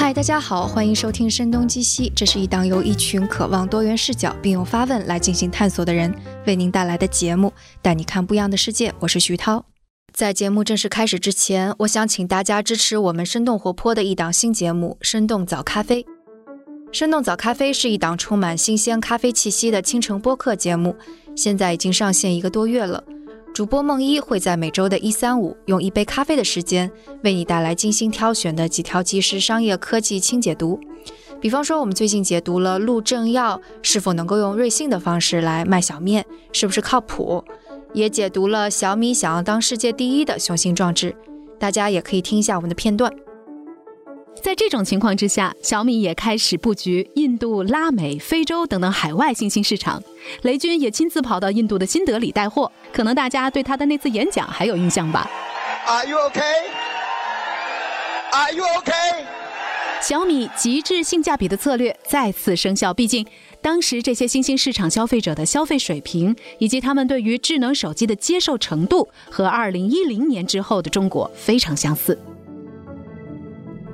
嗨，大家好，欢迎收听《声东击西》，这是一档由一群渴望多元视角并用发问来进行探索的人为您带来的节目，带你看不一样的世界。我是徐涛。在节目正式开始之前，我想请大家支持我们生动活泼的一档新节目《生动早咖啡》。《生动早咖啡》是一档充满新鲜咖啡气息的清晨播客节目，现在已经上线一个多月了。主播梦一会在每周的一三五，用一杯咖啡的时间，为你带来精心挑选的几条即时商业科技轻解读。比方说，我们最近解读了陆正耀是否能够用瑞幸的方式来卖小面，是不是靠谱？也解读了小米想要当世界第一的雄心壮志。大家也可以听一下我们的片段。在这种情况之下，小米也开始布局印度、拉美、非洲等等海外新兴市场。雷军也亲自跑到印度的新德里带货，可能大家对他的那次演讲还有印象吧？Are you okay? Are you okay? 小米极致性价比的策略再次生效，毕竟当时这些新兴市场消费者的消费水平以及他们对于智能手机的接受程度，和2010年之后的中国非常相似。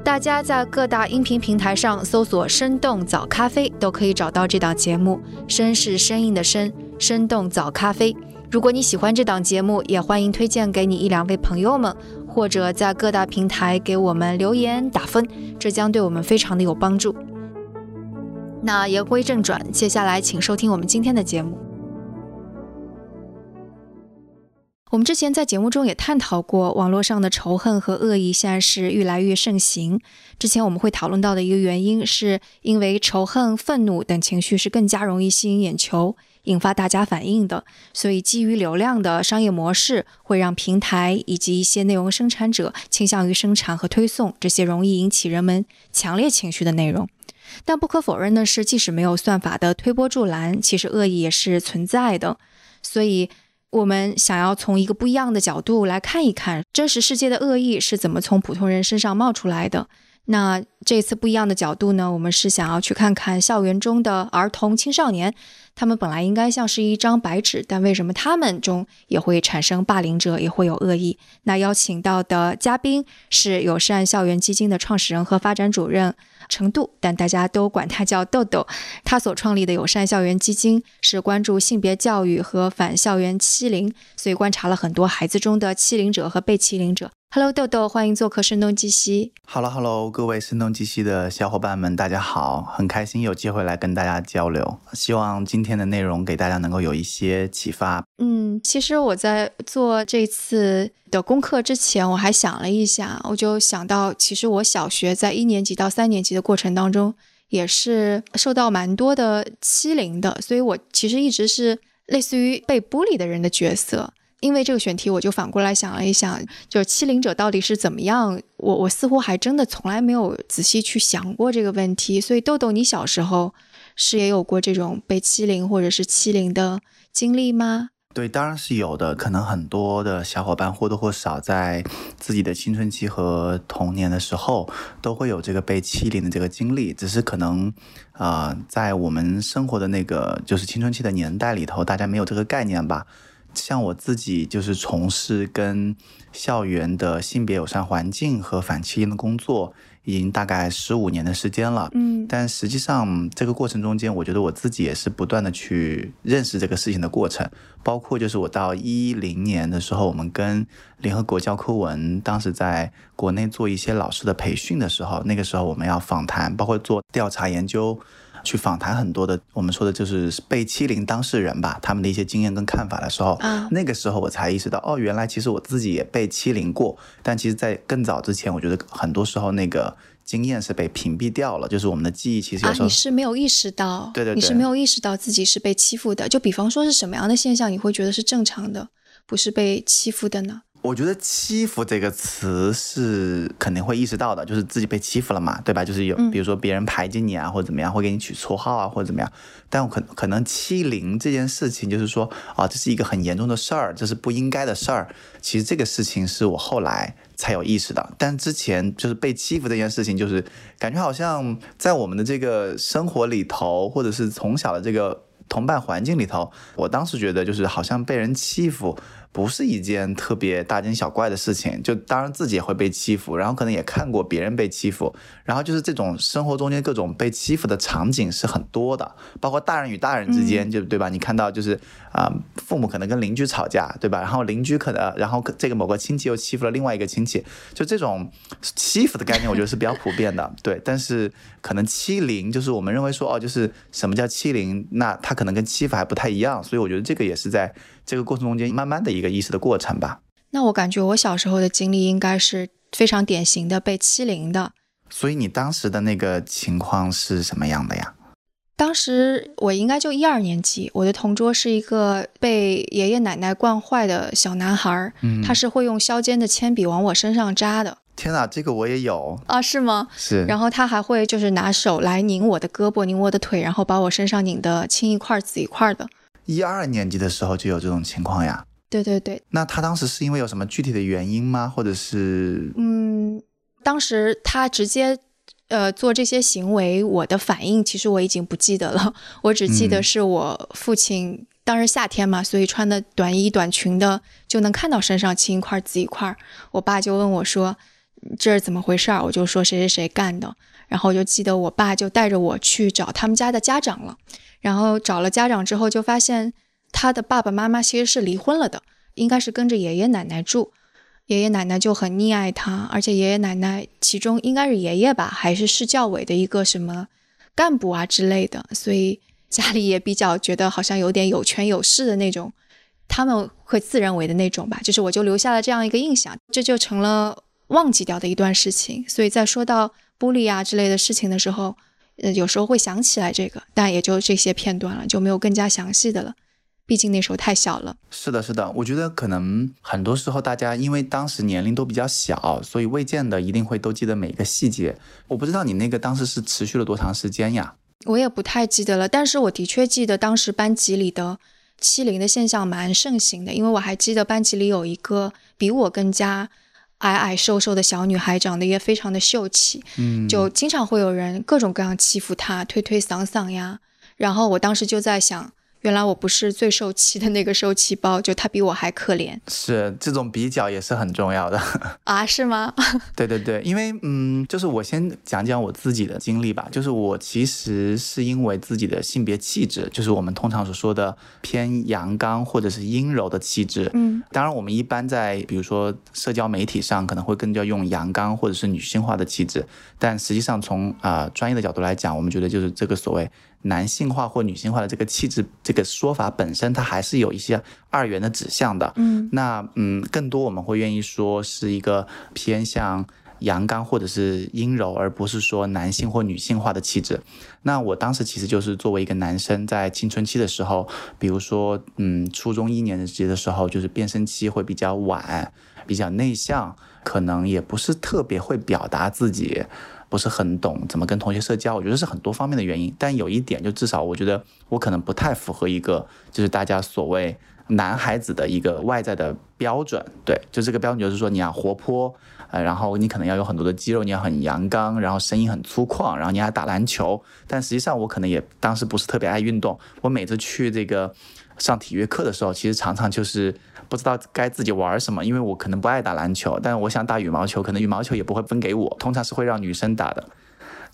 大家在各大音频平台上搜索“生动早咖啡”，都可以找到这档节目。声是声音的声，生动早咖啡。如果你喜欢这档节目，也欢迎推荐给你一两位朋友们，或者在各大平台给我们留言打分，这将对我们非常的有帮助。那言归正传，接下来请收听我们今天的节目。我们之前在节目中也探讨过，网络上的仇恨和恶意现在是愈来越盛行。之前我们会讨论到的一个原因，是因为仇恨、愤怒等情绪是更加容易吸引眼球、引发大家反应的。所以，基于流量的商业模式会让平台以及一些内容生产者倾向于生产和推送这些容易引起人们强烈情绪的内容。但不可否认的是，即使没有算法的推波助澜，其实恶意也是存在的。所以。我们想要从一个不一样的角度来看一看真实世界的恶意是怎么从普通人身上冒出来的。那这次不一样的角度呢？我们是想要去看看校园中的儿童青少年，他们本来应该像是一张白纸，但为什么他们中也会产生霸凌者，也会有恶意？那邀请到的嘉宾是友善校园基金的创始人和发展主任。程度，但大家都管他叫豆豆。他所创立的友善校园基金是关注性别教育和反校园欺凌，所以观察了很多孩子中的欺凌者和被欺凌者。Hello，豆豆，欢迎做客声东击西。Hello，Hello，各位声东击西的小伙伴们，大家好，很开心有机会来跟大家交流。希望今天的内容给大家能够有一些启发。嗯，其实我在做这次的功课之前，我还想了一下，我就想到，其实我小学在一年级到三年级的过程当中，也是受到蛮多的欺凌的，所以我其实一直是类似于被孤立的人的角色。因为这个选题，我就反过来想了一想，就是欺凌者到底是怎么样？我我似乎还真的从来没有仔细去想过这个问题。所以豆豆，你小时候是也有过这种被欺凌或者是欺凌的经历吗？对，当然是有的。可能很多的小伙伴或多或少在自己的青春期和童年的时候都会有这个被欺凌的这个经历，只是可能，呃，在我们生活的那个就是青春期的年代里头，大家没有这个概念吧。像我自己就是从事跟校园的性别友善环境和反欺凌的工作，已经大概十五年的时间了。嗯，但实际上这个过程中间，我觉得我自己也是不断的去认识这个事情的过程。包括就是我到一零年的时候，我们跟联合国教科文当时在国内做一些老师的培训的时候，那个时候我们要访谈，包括做调查研究。去访谈很多的，我们说的就是被欺凌当事人吧，他们的一些经验跟看法的时候，那个时候我才意识到，哦，原来其实我自己也被欺凌过。但其实，在更早之前，我觉得很多时候那个经验是被屏蔽掉了，就是我们的记忆其实有时候你是没有意识到，对对，你是没有意识到自己是被欺负的。就比方说是什么样的现象，你会觉得是正常的，不是被欺负的呢？我觉得欺负这个词是肯定会意识到的，就是自己被欺负了嘛，对吧？就是有，比如说别人排挤你啊，或者怎么样，会给你取绰号啊，或者怎么样。但我可可能欺凌这件事情，就是说啊，这是一个很严重的事儿，这是不应该的事儿。其实这个事情是我后来才有意识到，但之前就是被欺负这件事情，就是感觉好像在我们的这个生活里头，或者是从小的这个同伴环境里头，我当时觉得就是好像被人欺负。不是一件特别大惊小怪的事情，就当然自己也会被欺负，然后可能也看过别人被欺负，然后就是这种生活中间各种被欺负的场景是很多的，包括大人与大人之间，就对吧？你看到就是啊、父母可能跟邻居吵架，对吧？然后邻居可能，然后这个某个亲戚又欺负了另外一个亲戚，就这种欺负的概念，我觉得是比较普遍的，对。但是可能欺凌，就是我们认为说哦，就是什么叫欺凌，那他可能跟欺负还不太一样，所以我觉得这个也是在这个过程中间慢慢的一个意识的过程吧。那我感觉我小时候的经历应该是非常典型的被欺凌的。所以你当时的那个情况是什么样的呀？当时我应该就一二年级，我的同桌是一个被爷爷奶奶惯坏的小男孩他是会用削尖的铅笔往我身上扎的天哪，这个我也有，啊，是吗？是，然后他还会就是拿手来拧我的胳膊，拧我的腿，然后把我身上拧得青一块紫一块的。一二年级的时候就有这种情况呀。对对对，那他当时是因为有什么具体的原因吗？或者是嗯，当时他直接呃做这些行为，我的反应其实我已经不记得了，我只记得嗯是我父亲。当时夏天嘛，所以穿的短衣短裙的就能看到身上青一块紫一块。我爸就问我说：“这是怎么回事儿？”我就说谁谁谁干的。然后我就记得我爸就带着我去找他们家的家长了。然后找了家长之后，就发现他的爸爸妈妈其实是离婚了的，应该是跟着爷爷奶奶住。爷爷奶奶就很溺爱他，而且爷爷奶奶其中应该是爷爷吧，还是市教委的一个什么干部啊之类的，所以家里也比较觉得好像有点有权有势的那种，他们会自认为的那种吧。就是我就留下了这样一个印象，这就成了忘记掉的一段事情。所以在说到玻璃啊之类的事情的时候，呃，有时候会想起来这个，但也就这些片段了，就没有更加详细的了。毕竟那时候太小了。是的，是的，我觉得可能很多时候大家因为当时年龄都比较小，所以未见得一定会都记得每个细节。我不知道你那个当时是持续了多长时间呀？我也不太记得了，但是我的确记得当时班级里的欺凌的现象蛮盛行的，因为我还记得班级里有一个比我更加矮矮瘦瘦的小女孩，长得也非常的秀气，嗯，就经常会有人各种各样欺负她，推推搡搡呀。然后我当时就在想，原来我不是最受气的那个受气包，就他比我还可怜是这种比较也是很重要的。啊？是吗？对对对，因为嗯，就是我先讲讲我自己的经历吧。就是我其实是因为自己的性别气质，就是我们通常所说的偏阳刚或者是阴柔的气质。嗯当然，我们一般在比如说社交媒体上可能会更加用阳刚或者是女性化的气质，但实际上从啊、呃专业的角度来讲，我们觉得就是这个所谓男性化或女性化的这个气质这个说法本身，它还是有一些二元的指向的。嗯那嗯，更多我们会愿意说是一个偏向阳刚或者是阴柔，而不是说男性或女性化的气质。那我当时其实就是作为一个男生，在青春期的时候，比如说嗯，初中一年级的时候，就是变声期会比较晚，比较内向，可能也不是特别会表达自己。不是很懂怎么跟同学社交，我觉得是很多方面的原因。但有一点，就至少我觉得我可能不太符合一个就是大家所谓男孩子的一个外在的标准。对，就这个标准就是说你要活泼，呃，然后你可能要有很多的肌肉，你要很阳刚，然后声音很粗犷，然后你还打篮球。但实际上我可能也当时不是特别爱运动，我每次去这个上体育课的时候，其实常常就是不知道该自己玩什么，因为我可能不爱打篮球，但我想打羽毛球，可能羽毛球也不会分给我，通常是会让女生打的。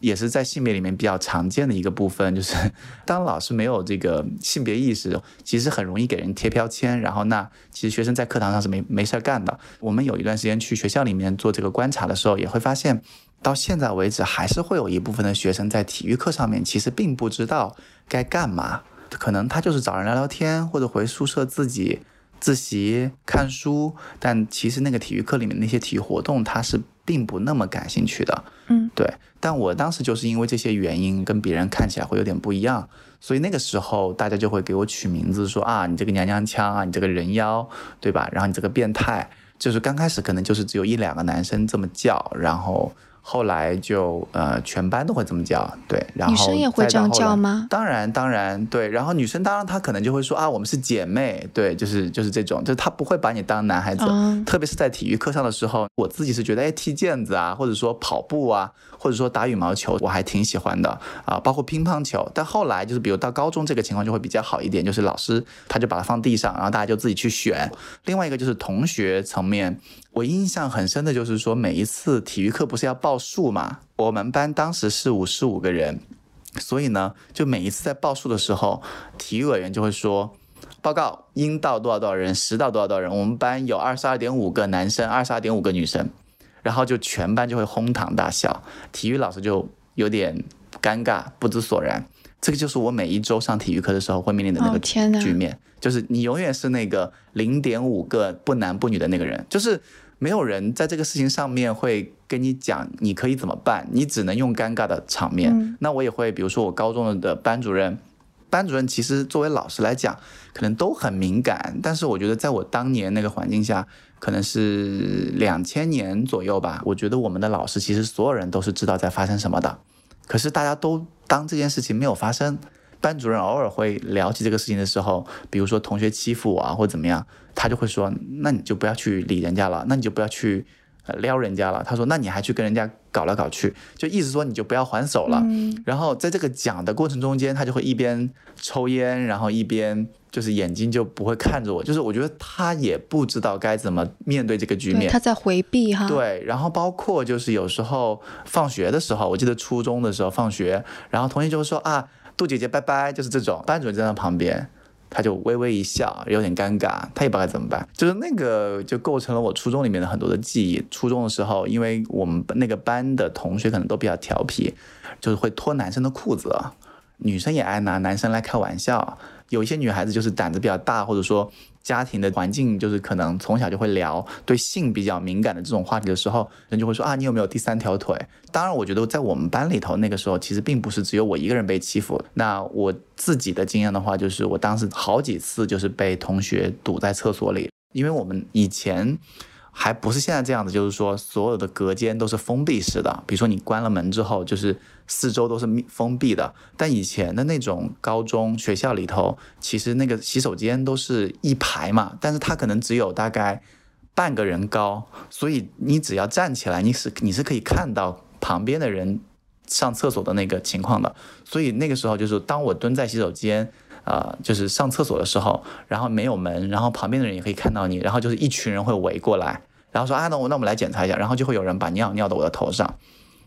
也是在性别里面比较常见的一个部分，就是当老师没有这个性别意识，其实很容易给人贴标签。然后那其实学生在课堂上是没没事儿干的。我们有一段时间去学校里面做这个观察的时候，也会发现，到现在为止还是会有一部分的学生在体育课上面其实并不知道该干嘛，可能他就是找人聊聊天，或者回宿舍自己自习看书，但其实那个体育课里面那些体育活动他是并不那么感兴趣的。嗯，对。但我当时就是因为这些原因，跟别人看起来会有点不一样，所以那个时候大家就会给我取名字，说啊，你这个娘娘腔啊，你这个人妖，对吧？然后你这个变态，就是刚开始可能就是只有一两个男生这么叫，然后后来就呃全班都会这么叫，对，然后女生也会这样叫吗？当然当然对，然后女生当然她可能就会说啊我们是姐妹，对，就是就是这种，就是她不会把你当男孩子，嗯特别是在体育课上的时候，我自己是觉得哎踢毽子啊，或者说跑步啊，或者说打羽毛球，我还挺喜欢的啊，包括乒乓球，但后来就是比如到高中这个情况就会比较好一点，就是老师他就把它放地上，然后大家就自己去选。另外一个就是同学层面，我印象很深的就是说每一次体育课不是要报数嘛，我们班当时是五十五个人，所以呢，就每一次在报数的时候，体育委员就会说。报告，应到多少多少人，实到多少多少人。我们班有二十二点五个男生，二十二点五个女生，然后就全班就会哄堂大笑，体育老师就有点尴尬，不知所然。这个就是我每一周上体育课的时候会面临的那个局面，就是你永远是那个零点五个不男不女的那个人，就是没有人在这个事情上面会跟你讲你可以怎么办，你只能用尴尬的场面。嗯那我也会，比如说我高中的班主任，班主任其实作为老师来讲，可能都很敏感，但是我觉得在我当年那个环境下，可能是两千年左右吧，我觉得我们的老师其实所有人都是知道在发生什么的，可是大家都当这件事情没有发生。班主任偶尔会聊起这个事情的时候，比如说同学欺负我啊，或者怎么样，他就会说：“那你就不要去理人家了，那你就不要去呃撩人家了。”他说：“那你还去跟人家搞来搞去，就意思说你就不要还手了。嗯然后在这个讲的过程中间，他就会一边抽烟，然后一边就是眼睛就不会看着我，就是我觉得他也不知道该怎么面对这个局，面。他在回避哈。，对，然后包括就是有时候放学的时候，我记得初中的时候放学，然后同学就会说啊，杜姐姐拜拜，就是这种，班主任站在旁边。他就微微一笑，有点尴尬，他也不知道该怎么办。就是那个就构成了我初中里面的很多的记忆。初中的时候，因为我们那个班的同学可能都比较调皮，就是会脱男生的裤子，女生也爱拿男生来开玩笑。有一些女孩子就是胆子比较大，或者说家庭的环境就是可能从小就会聊对性比较敏感的这种话题的时候，人就会说啊，你有没有第三条腿？当然，我觉得在我们班里头那个时候，其实并不是只有我一个人被欺负。那我自己的经验的话，就是我当时好几次就是被同学堵在厕所里，因为我们以前。还不是现在这样子，就是说所有的隔间都是封闭式的，比如说你关了门之后，就是四周都是密封闭的。但以前的那种高中学校里头，其实那个洗手间都是一排嘛，但是它可能只有大概半个人高，所以你只要站起来，你是你是可以看到旁边的人上厕所的那个情况的。所以那个时候就是当我蹲在洗手间。呃，就是上厕所的时候，然后没有门，然后旁边的人也可以看到你，然后就是一群人会围过来，然后说啊，那我那我们来检查一下，然后就会有人把尿尿到我的头上，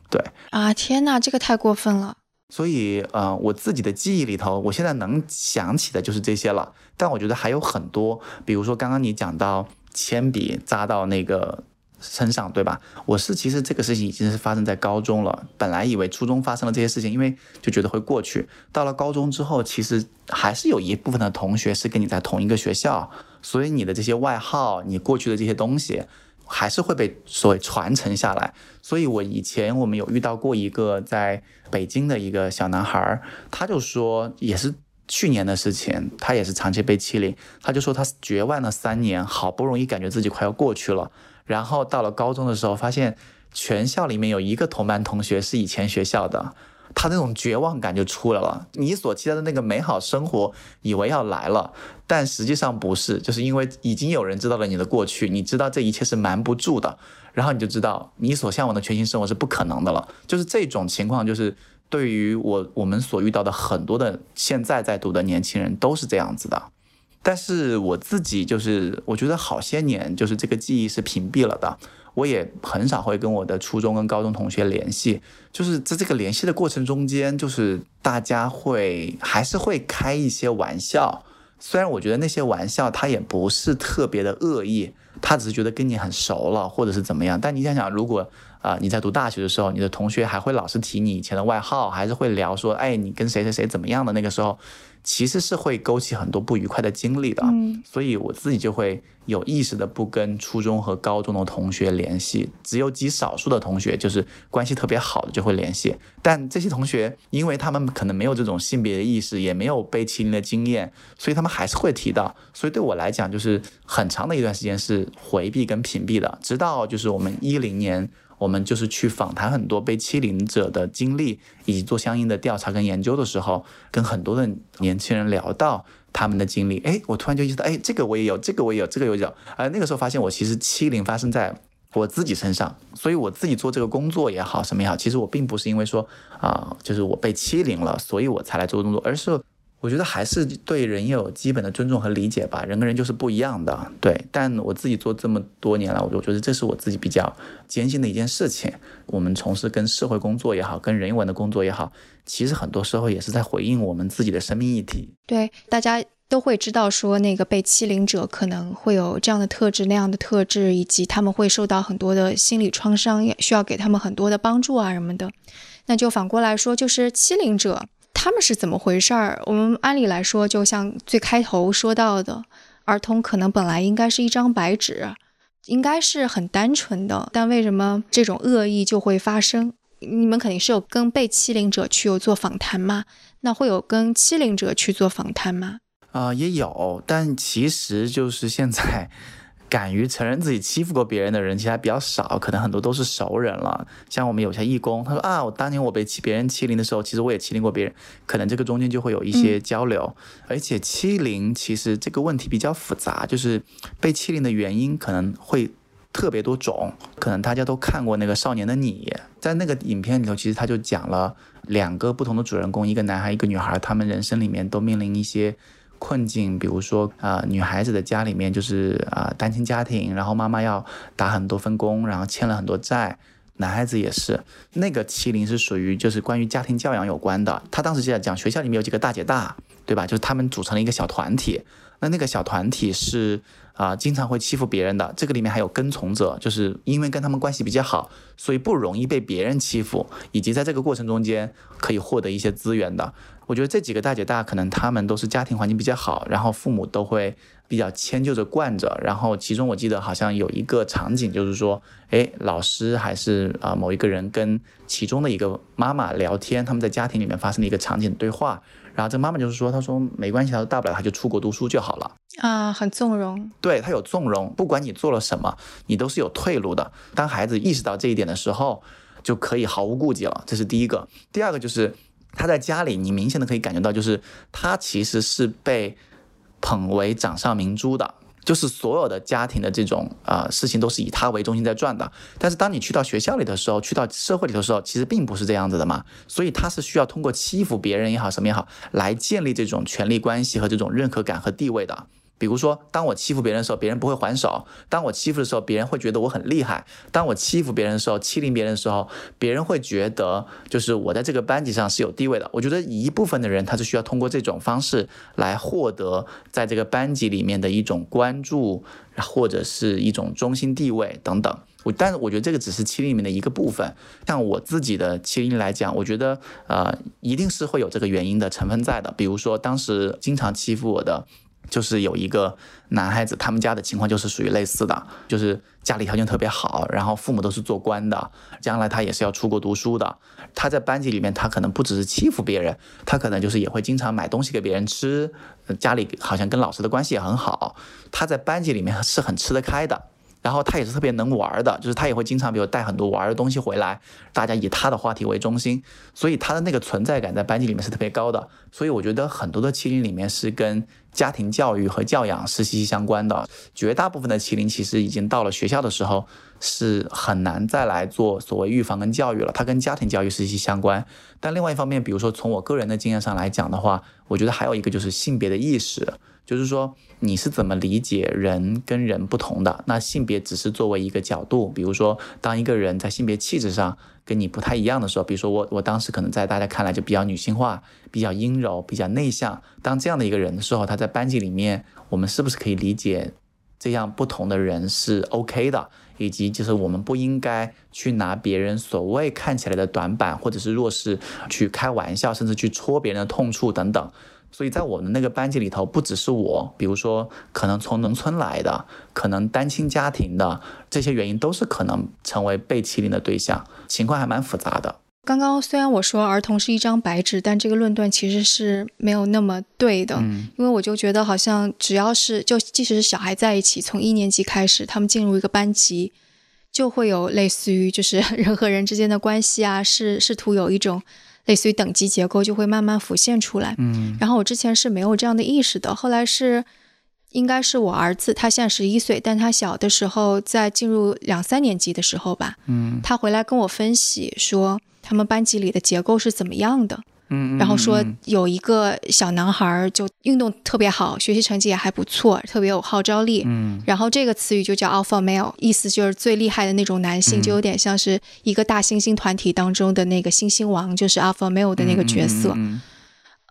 对，啊，天哪，这个太过分了。所以呃，我自己的记忆里头，我现在能想起的就是这些了，但我觉得还有很多，比如说刚刚你讲到铅笔扎到那个身上，对吧？我是其实这个事情已经是发生在高中了，本来以为初中发生了这些事情，因为就觉得会过去，到了高中之后，其实还是有一部分的同学是跟你在同一个学校，所以你的这些外号，你过去的这些东西。还是会被所谓传承下来，所以我以前我们有遇到过一个在北京的一个小男孩，他就说也是去年的事情，他也是长期被欺凌，他就说他绝望了三年，好不容易感觉自己快要过去了，然后到了高中的时候，发现全校里面有一个同班同学是以前学校的。他那种绝望感就出来了，你所期待的那个美好生活，以为要来了，但实际上不是，就是因为已经有人知道了你的过去，你知道这一切是瞒不住的，然后你就知道你所向往的全新生活是不可能的了。就是这种情况，就是对于我我们所遇到的很多的现在在读的年轻人都是这样子的。但是我自己就是，我觉得好些年就是这个记忆是屏蔽了的，我也很少会跟我的初中跟高中同学联系，就是在这个联系的过程中间，就是大家会还是会开一些玩笑，虽然我觉得那些玩笑他也不是特别的恶意，他只是觉得跟你很熟了或者是怎么样，但你想想，如果啊、呃你在读大学的时候，你的同学还会老是提你以前的外号，还是会聊说，哎，你跟谁谁谁怎么样的那个时候，其实是会勾起很多不愉快的经历的。嗯，所以我自己就会有意识的不跟初中和高中的同学联系，只有极少数的同学就是关系特别好的就会联系。但这些同学，因为他们可能没有这种性别的意识，也没有被欺凌的经验，所以他们还是会提到。所以对我来讲，就是很长的一段时间是是回避跟屏蔽的。直到就是我们一零年，我们就是去访谈很多被欺凌者的经历，以及做相应的调查跟研究的时候，跟很多的年轻人聊到他们的经历，哎，我突然就意识到，哎，这个我也有，这个我也有，这个有有。而那个时候发现，我其实欺凌发生在我自己身上，所以我自己做这个工作也好，什么也好，其实我并不是因为说啊，就是我被欺凌了，所以我才来做工作，而是。我觉得还是对人有基本的尊重和理解吧，人跟人就是不一样的，对。但我自己做这么多年了，我我觉得这是我自己比较艰辛的一件事情。我们从事跟社会工作也好，跟人文的工作也好，其实很多时候也是在回应我们自己的生命议题。对，大家都会知道说那个被欺凌者可能会有这样的特质、那样的特质，以及他们会受到很多的心理创伤，需要给他们很多的帮助啊什么的。那就反过来说，就是欺凌者。他们是怎么回事儿？我们按理来说，就像最开头说到的，儿童可能本来应该是一张白纸，应该是很单纯的，但为什么这种恶意就会发生？你们肯定是有跟被欺凌者去有做访谈吗？那会有跟欺凌者去做访谈吗？啊，也有，但其实就是现在。敢于承认自己欺负过别人的人其实还比较少，可能很多都是熟人了。像我们有些义工，他说啊，我当年我被欺别人欺凌的时候，其实我也欺凌过别人，可能这个中间就会有一些交流。而且欺凌其实这个问题比较复杂，就是被欺凌的原因可能会特别多种。可能大家都看过那个《少年的你》，在那个影片里头，其实他就讲了两个不同的主人公，一个男孩，一个女孩，他们人生里面都面临一些。困境，比如说啊，女孩子的家里面就是啊单亲家庭，然后妈妈要打很多份工，然后欠了很多债。男孩子也是，那个欺凌是属于就是关于家庭教养有关的。他当时就在讲学校里面有几个大姐大，对吧？就是他们组成了一个小团体，那那个小团体是啊经常会欺负别人的。这个里面还有跟从者，就是因为跟他们关系比较好，所以不容易被别人欺负，以及在这个过程中间可以获得一些资源的。我觉得这几个大姐大可能他们都是家庭环境比较好，然后父母都会比较迁就着惯着。然后其中我记得好像有一个场景，就是说，哎，老师还是啊某一个人跟其中的一个妈妈聊天，他们在家庭里面发生了一个场景对话。然后这妈妈就是说，她说没关系，她说大不了她就出国读书就好了啊，很纵容。对她有纵容，不管你做了什么，你都是有退路的。当孩子意识到这一点的时候，就可以毫无顾忌了。这是第一个。第二个就是。他在家里，你明显的可以感觉到，就是他其实是被捧为掌上明珠的，就是所有的家庭的这种呃事情都是以他为中心在转的。但是当你去到学校里的时候，去到社会里的时候，其实并不是这样子的嘛。所以他是需要通过欺负别人也好，什么也好，来建立这种权力关系和这种认可感和地位的。比如说，当我欺负别人的时候，别人不会还手；当我欺负的时候，别人会觉得我很厉害；当我欺负别人的时候，欺凌别人的时候，别人会觉得就是我在这个班级上是有地位的。我觉得一部分的人他是需要通过这种方式来获得在这个班级里面的一种关注，或者是一种中心地位等等。我但是我觉得这个只是欺凌里面的一个部分。像我自己的欺凌来讲，我觉得呃一定是会有这个原因的成分在的。比如说当时经常欺负我的。就是有一个男孩子，他们家的情况就是属于类似的，就是家里条件特别好，然后父母都是做官的，将来他也是要出国读书的。他在班级里面，他可能不只是欺负别人，他可能就是也会经常买东西给别人吃，家里好像跟老师的关系也很好。他在班级里面是很吃得开的。然后他也是特别能玩的，就是他也会经常比如带很多玩的东西回来，大家以他的话题为中心，所以他的那个存在感在班级里面是特别高的。所以我觉得很多的欺凌里面是跟家庭教育和教养是息息相关的。绝大部分的欺凌其实已经到了学校的时候是很难再来做所谓预防跟教育了，它跟家庭教育息息相关。但另外一方面，比如说从我个人的经验上来讲的话，我觉得还有一个就是性别的意识。就是说，你是怎么理解人跟人不同的？那性别只是作为一个角度。比如说，当一个人在性别气质上跟你不太一样的时候，比如说我，我当时可能在大家看来就比较女性化、比较阴柔、比较内向。当这样的一个人的时候，他在班级里面，我们是不是可以理解这样不同的人是 OK 的？以及就是我们不应该去拿别人所谓看起来的短板或者是弱势去开玩笑，甚至去戳别人的痛处等等。所以在我们那个班级里头，不只是我，比如说可能从农村来的，可能单亲家庭的，这些原因都是可能成为被欺凌的对象，情况还蛮复杂的。刚刚虽然我说儿童是一张白纸，但这个论断其实是没有那么对的，嗯因为我就觉得好像只要是就即使是小孩在一起，从一年级开始，他们进入一个班级，就会有类似于就是 人和人之间的关系啊，试试图有一种类似于等级结构就会慢慢浮现出来。嗯。然后我之前是没有这样的意识的，后来是应该是我儿子，他现在十一岁，但他小的时候在进入两三年级的时候吧，嗯。他回来跟我分析说他们班级里的结构是怎么样的，嗯，然后说嗯有一个小男孩儿就运动特别好，学习成绩也还不错，特别有号召力。嗯然后这个词语就叫 alpha male，意思就是最厉害的那种男性，嗯就有点像是一个大猩猩团体当中的那个猩猩王，就是 alpha male 的那个角色。嗯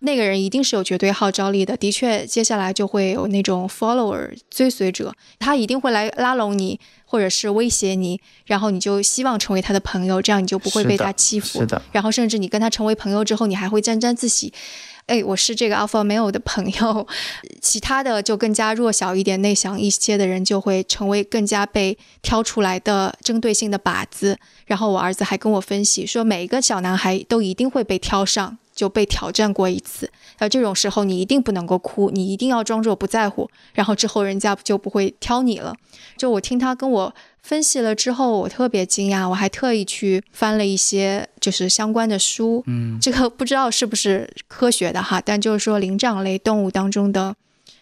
那个人一定是有绝对号召力的，的确，接下来就会有那种 follower 追随者，他一定会来拉拢你，或者是威胁你，然后你就希望成为他的朋友，这样你就不会被他欺负。是的，然后甚至你跟他成为朋友之后，你还会沾沾自喜。哎，我是这个 alpha male 的朋友，其他的就更加弱小一点、内向一些的人就会成为更加被挑出来的针对性的靶子。然后我儿子还跟我分析说，每一个小男孩都一定会被挑上，就被挑战过一次。那，这种时候你一定不能够哭，你一定要装作不在乎，然后之后人家就不会挑你了。就我听他跟我分析了之后，我特别惊讶，我还特意去翻了一些就是相关的书，嗯这个不知道是不是科学的哈，但就是说灵长类动物当中的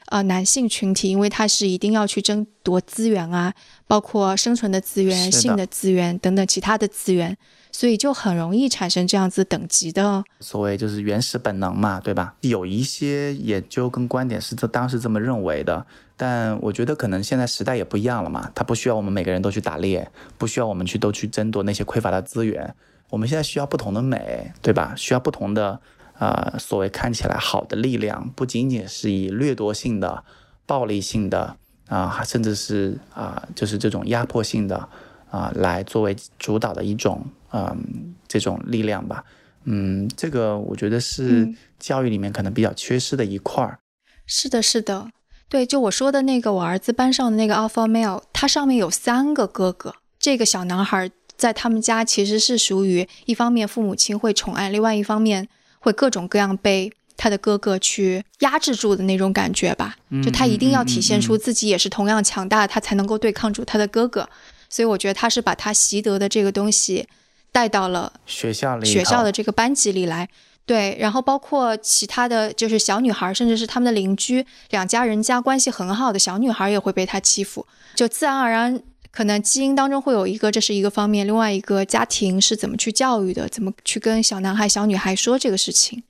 呃男性群体，因为他是一定要去争夺资源啊，包括生存的资源、的性的资源等等其他的资源，所以就很容易产生这样子等级的所谓就是原始本能嘛，对吧？有一些研究跟观点是这当时这么认为的，但我觉得可能现在时代也不一样了嘛，它不需要我们每个人都去打猎，不需要我们去都去争夺那些匮乏的资源，我们现在需要不同的美，对吧？需要不同的呃所谓看起来好的力量，不仅仅是以掠夺性的、暴力性的啊、甚至是啊、就是这种压迫性的啊、来作为主导的一种嗯、这种力量吧。嗯，这个我觉得是嗯教育里面可能比较缺失的一块儿。是的，是的，对，就我说的那个我儿子班上的那个 alpha male，他上面有三个哥哥。这个小男孩在他们家其实是属于一方面父母亲会宠爱，另外一方面会各种各样被他的哥哥去压制住的那种感觉吧。就他一定要体现出自己也是同样强大，他才能够对抗住他的哥哥。所以我觉得他是把他习得的这个东西带到了学校里学校的这个班级里来。对，然后包括其他的就是小女孩，甚至是他们的邻居，两家人家关系很好的小女孩也会被他欺负，就自然而然，可能基因当中会有一个，这是一个方面，另外一个家庭是怎么去教育的，怎么去跟小男孩、小女孩说这个事情，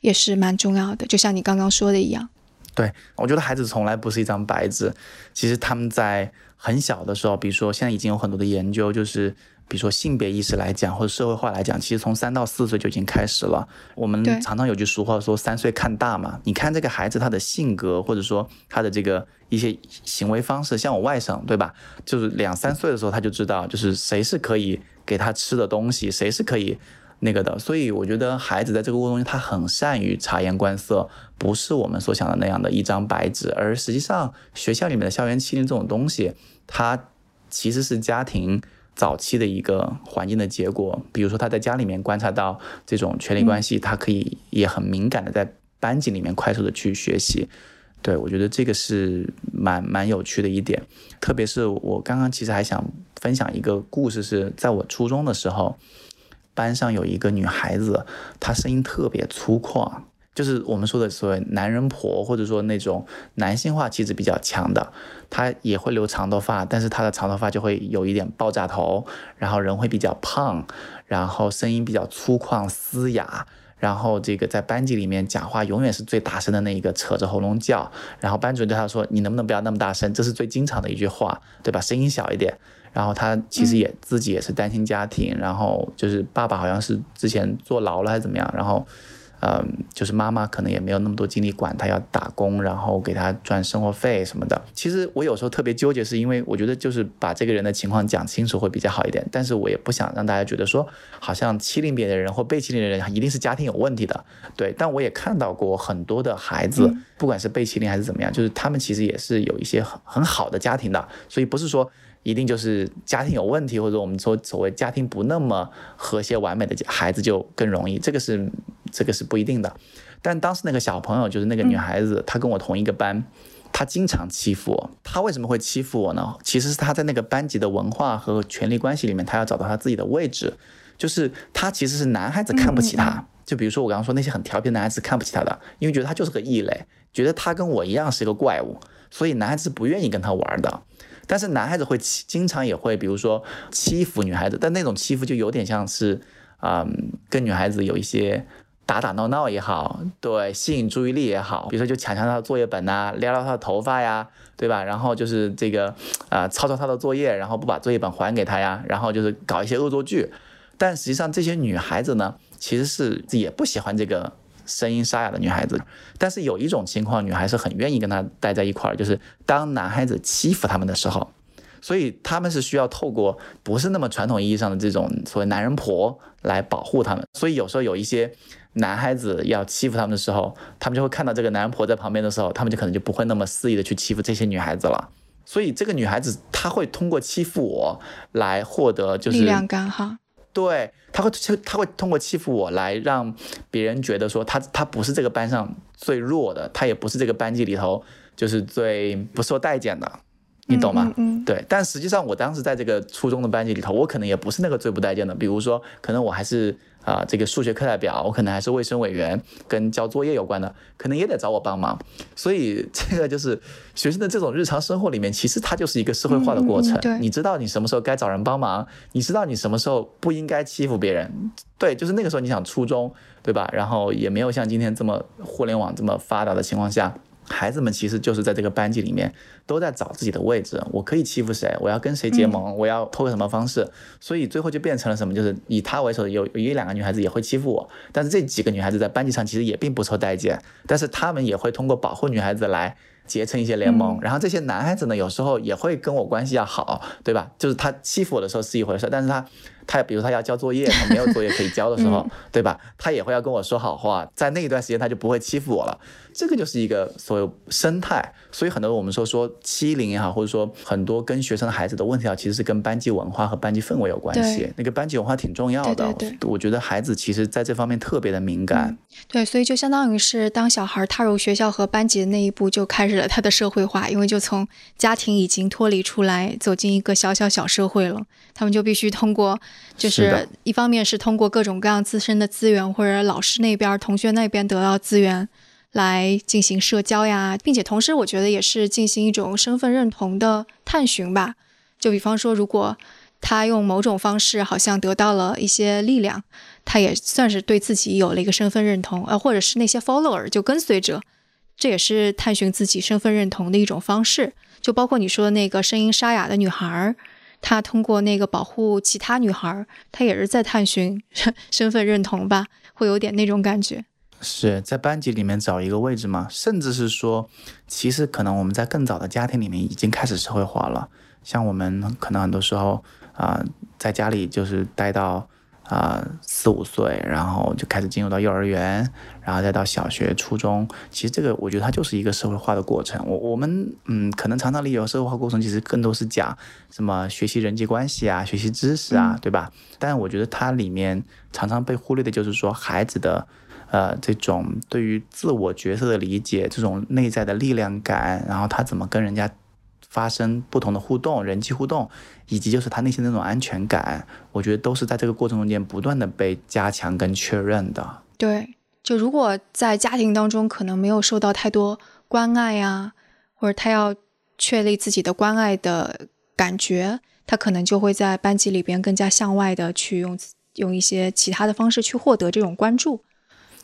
也是蛮重要的。就像你刚刚说的一样，对，我觉得孩子从来不是一张白纸。其实他们在很小的时候，比如说现在已经有很多的研究，就是比如说性别意识来讲，或者社会化来讲，其实从三到四岁就已经开始了。我们常常有句俗话说“三岁看大”嘛。你看这个孩子他的性格，或者说他的这个一些行为方式，像我外甥对吧？就是两三岁的时候他就知道，就是谁是可以给他吃的东西，谁是可以。那个的，所以我觉得孩子在这个过程中，他很善于察言观色，不是我们所想的那样的一张白纸，而实际上学校里面的校园欺凌这种东西，它其实是家庭早期的一个环境的结果。比如说他在家里面观察到这种权力关系，他可以也很敏感的在班级里面快速的去学习。对，我觉得这个是蛮蛮有趣的一点，特别是我刚刚其实还想分享一个故事，是在我初中的时候，班上有一个女孩子，她声音特别粗犷，就是我们说的所谓男人婆，或者说那种男性化气质比较强的。她也会留长头发，但是她的长头发就会有一点爆炸头，然后人会比较胖，然后声音比较粗犷嘶哑。然后这个在班级里面讲话永远是最大声的那一个，扯着喉咙叫。然后班主任对他说：“你能不能不要那么大声？”这是最经常的一句话，对吧？声音小一点。然后他其实也、自己也是单亲家庭，然后就是爸爸好像是之前坐牢了还是怎么样，然后。嗯，就是妈妈可能也没有那么多精力管他，要打工，然后给他赚生活费什么的。其实我有时候特别纠结，是因为我觉得就是把这个人的情况讲清楚会比较好一点，但是我也不想让大家觉得说，好像欺凌别人的人或被欺凌的人一定是家庭有问题的。对，但我也看到过很多的孩子，不管是被欺凌还是怎么样，就是他们其实也是有一些很很好的家庭的，所以不是说一定就是家庭有问题，或者我们说所谓家庭不那么和谐完美的孩子就更容易，这个是这个是不一定的。但当时那个小朋友就是那个女孩子，她跟我同一个班，她经常欺负我。她为什么会欺负我呢？其实是她在那个班级的文化和权力关系里面，她要找到她自己的位置。就是她其实是男孩子看不起她，就比如说我刚刚说那些很调皮的男孩子看不起她的，因为觉得她就是个异类，觉得她跟我一样是一个怪物，所以男孩子不愿意跟她玩的。但是男孩子会欺，经常也会，比如说欺负女孩子，但那种欺负就有点像是，嗯，跟女孩子有一些打打闹闹也好，对，吸引注意力也好，比如说就抢抢他的作业本呐，撩撩他的头发呀，对吧？然后就是这个，啊，抄抄他的作业，然后不把作业本还给他呀，然后就是搞一些恶作剧。但实际上这些女孩子呢，其实是也不喜欢这个。声音沙哑的女孩子，但是有一种情况，女孩是很愿意跟他待在一块儿，就是当男孩子欺负他们的时候，所以他们是需要透过不是那么传统意义上的这种所谓男人婆来保护他们。所以有时候有一些男孩子要欺负他们的时候，他们就会看到这个男人婆在旁边的时候，他们就可能就不会那么肆意的去欺负这些女孩子了。所以这个女孩子她会通过欺负我来获得就是力量感哈。对，她会他他会通过欺负我来让别人觉得说她她不是这个班上最弱的，她也不是这个班级里头就是最不受待见的，你懂吗？嗯，对。但实际上我当时在这个初中的班级里头，我可能也不是那个最不待见的，比如说可能我还是。啊，这个数学课代表，我可能还是卫生委员，跟交作业有关的，可能也得找我帮忙。所以这个就是学生的这种日常生活里面，其实它就是一个社会化的过程。你知道你什么时候该找人帮忙，你知道你什么时候不应该欺负别人。对，就是那个时候你想初中，对吧？然后也没有像今天这么互联网这么发达的情况下。孩子们其实就是在这个班级里面都在找自己的位置，我可以欺负谁，我要跟谁结盟，我要通过什么方式，所以最后就变成了什么，就是以他为首的有有一两个女孩子也会欺负我，但是这几个女孩子在班级上其实也并不受待见，但是他们也会通过保护女孩子来结成一些联盟，然后这些男孩子呢有时候也会跟我关系要好，对吧？就是他欺负我的时候是一回事，但是他。他比如他要交作业，他没有作业可以交的时候，对吧？他也会要跟我说好话，在那一段时间他就不会欺负我了。这个就是一个所有生态。所以很多我们说说欺凌也好，或者说很多跟学生的孩子的问题啊，其实是跟班级文化和班级氛围有关系。那个班级文化挺重要的。对对对，我觉得孩子其实在这方面特别的敏感。对，所以就相当于是当小孩踏入学校和班级的那一步，就开始了他的社会化，因为就从家庭已经脱离出来，走进一个小小小社会了。他们就必须通过，就是一方面是通过各种各样自身的资源，或者老师那边、同学那边得到资源，来进行社交呀，并且同时我觉得也是进行一种身份认同的探寻吧。就比方说，如果他用某种方式好像得到了一些力量，他也算是对自己有了一个身份认同，呃，或者是那些 follower 就跟随者，这也是探寻自己身份认同的一种方式。就包括你说的那个声音沙哑的女孩儿。他通过那个保护其他女孩，他也是在探寻 身份认同吧，会有点那种感觉。是在班级里面找一个位置嘛？甚至是说，其实可能我们在更早的家庭里面已经开始社会化了。像我们可能很多时候啊，在家里就是待到。啊，四五岁，然后就开始进入到幼儿园，然后再到小学、初中。其实这个，我觉得它就是一个社会化的过程。我我们嗯，可能常常理解社会化过程，其实更多是讲什么学习人际关系啊，学习知识啊，对吧？但我觉得它里面常常被忽略的就是说孩子的呃这种对于自我角色的理解，这种内在的力量感，然后他怎么跟人家。发生不同的互动，人际互动，以及就是他内心的那种安全感，我觉得都是在这个过程中间不断的被加强跟确认的。对，就如果在家庭当中可能没有受到太多关爱呀，或者他要确立自己的关爱的感觉，他可能就会在班级里边更加向外的去用用一些其他的方式去获得这种关注，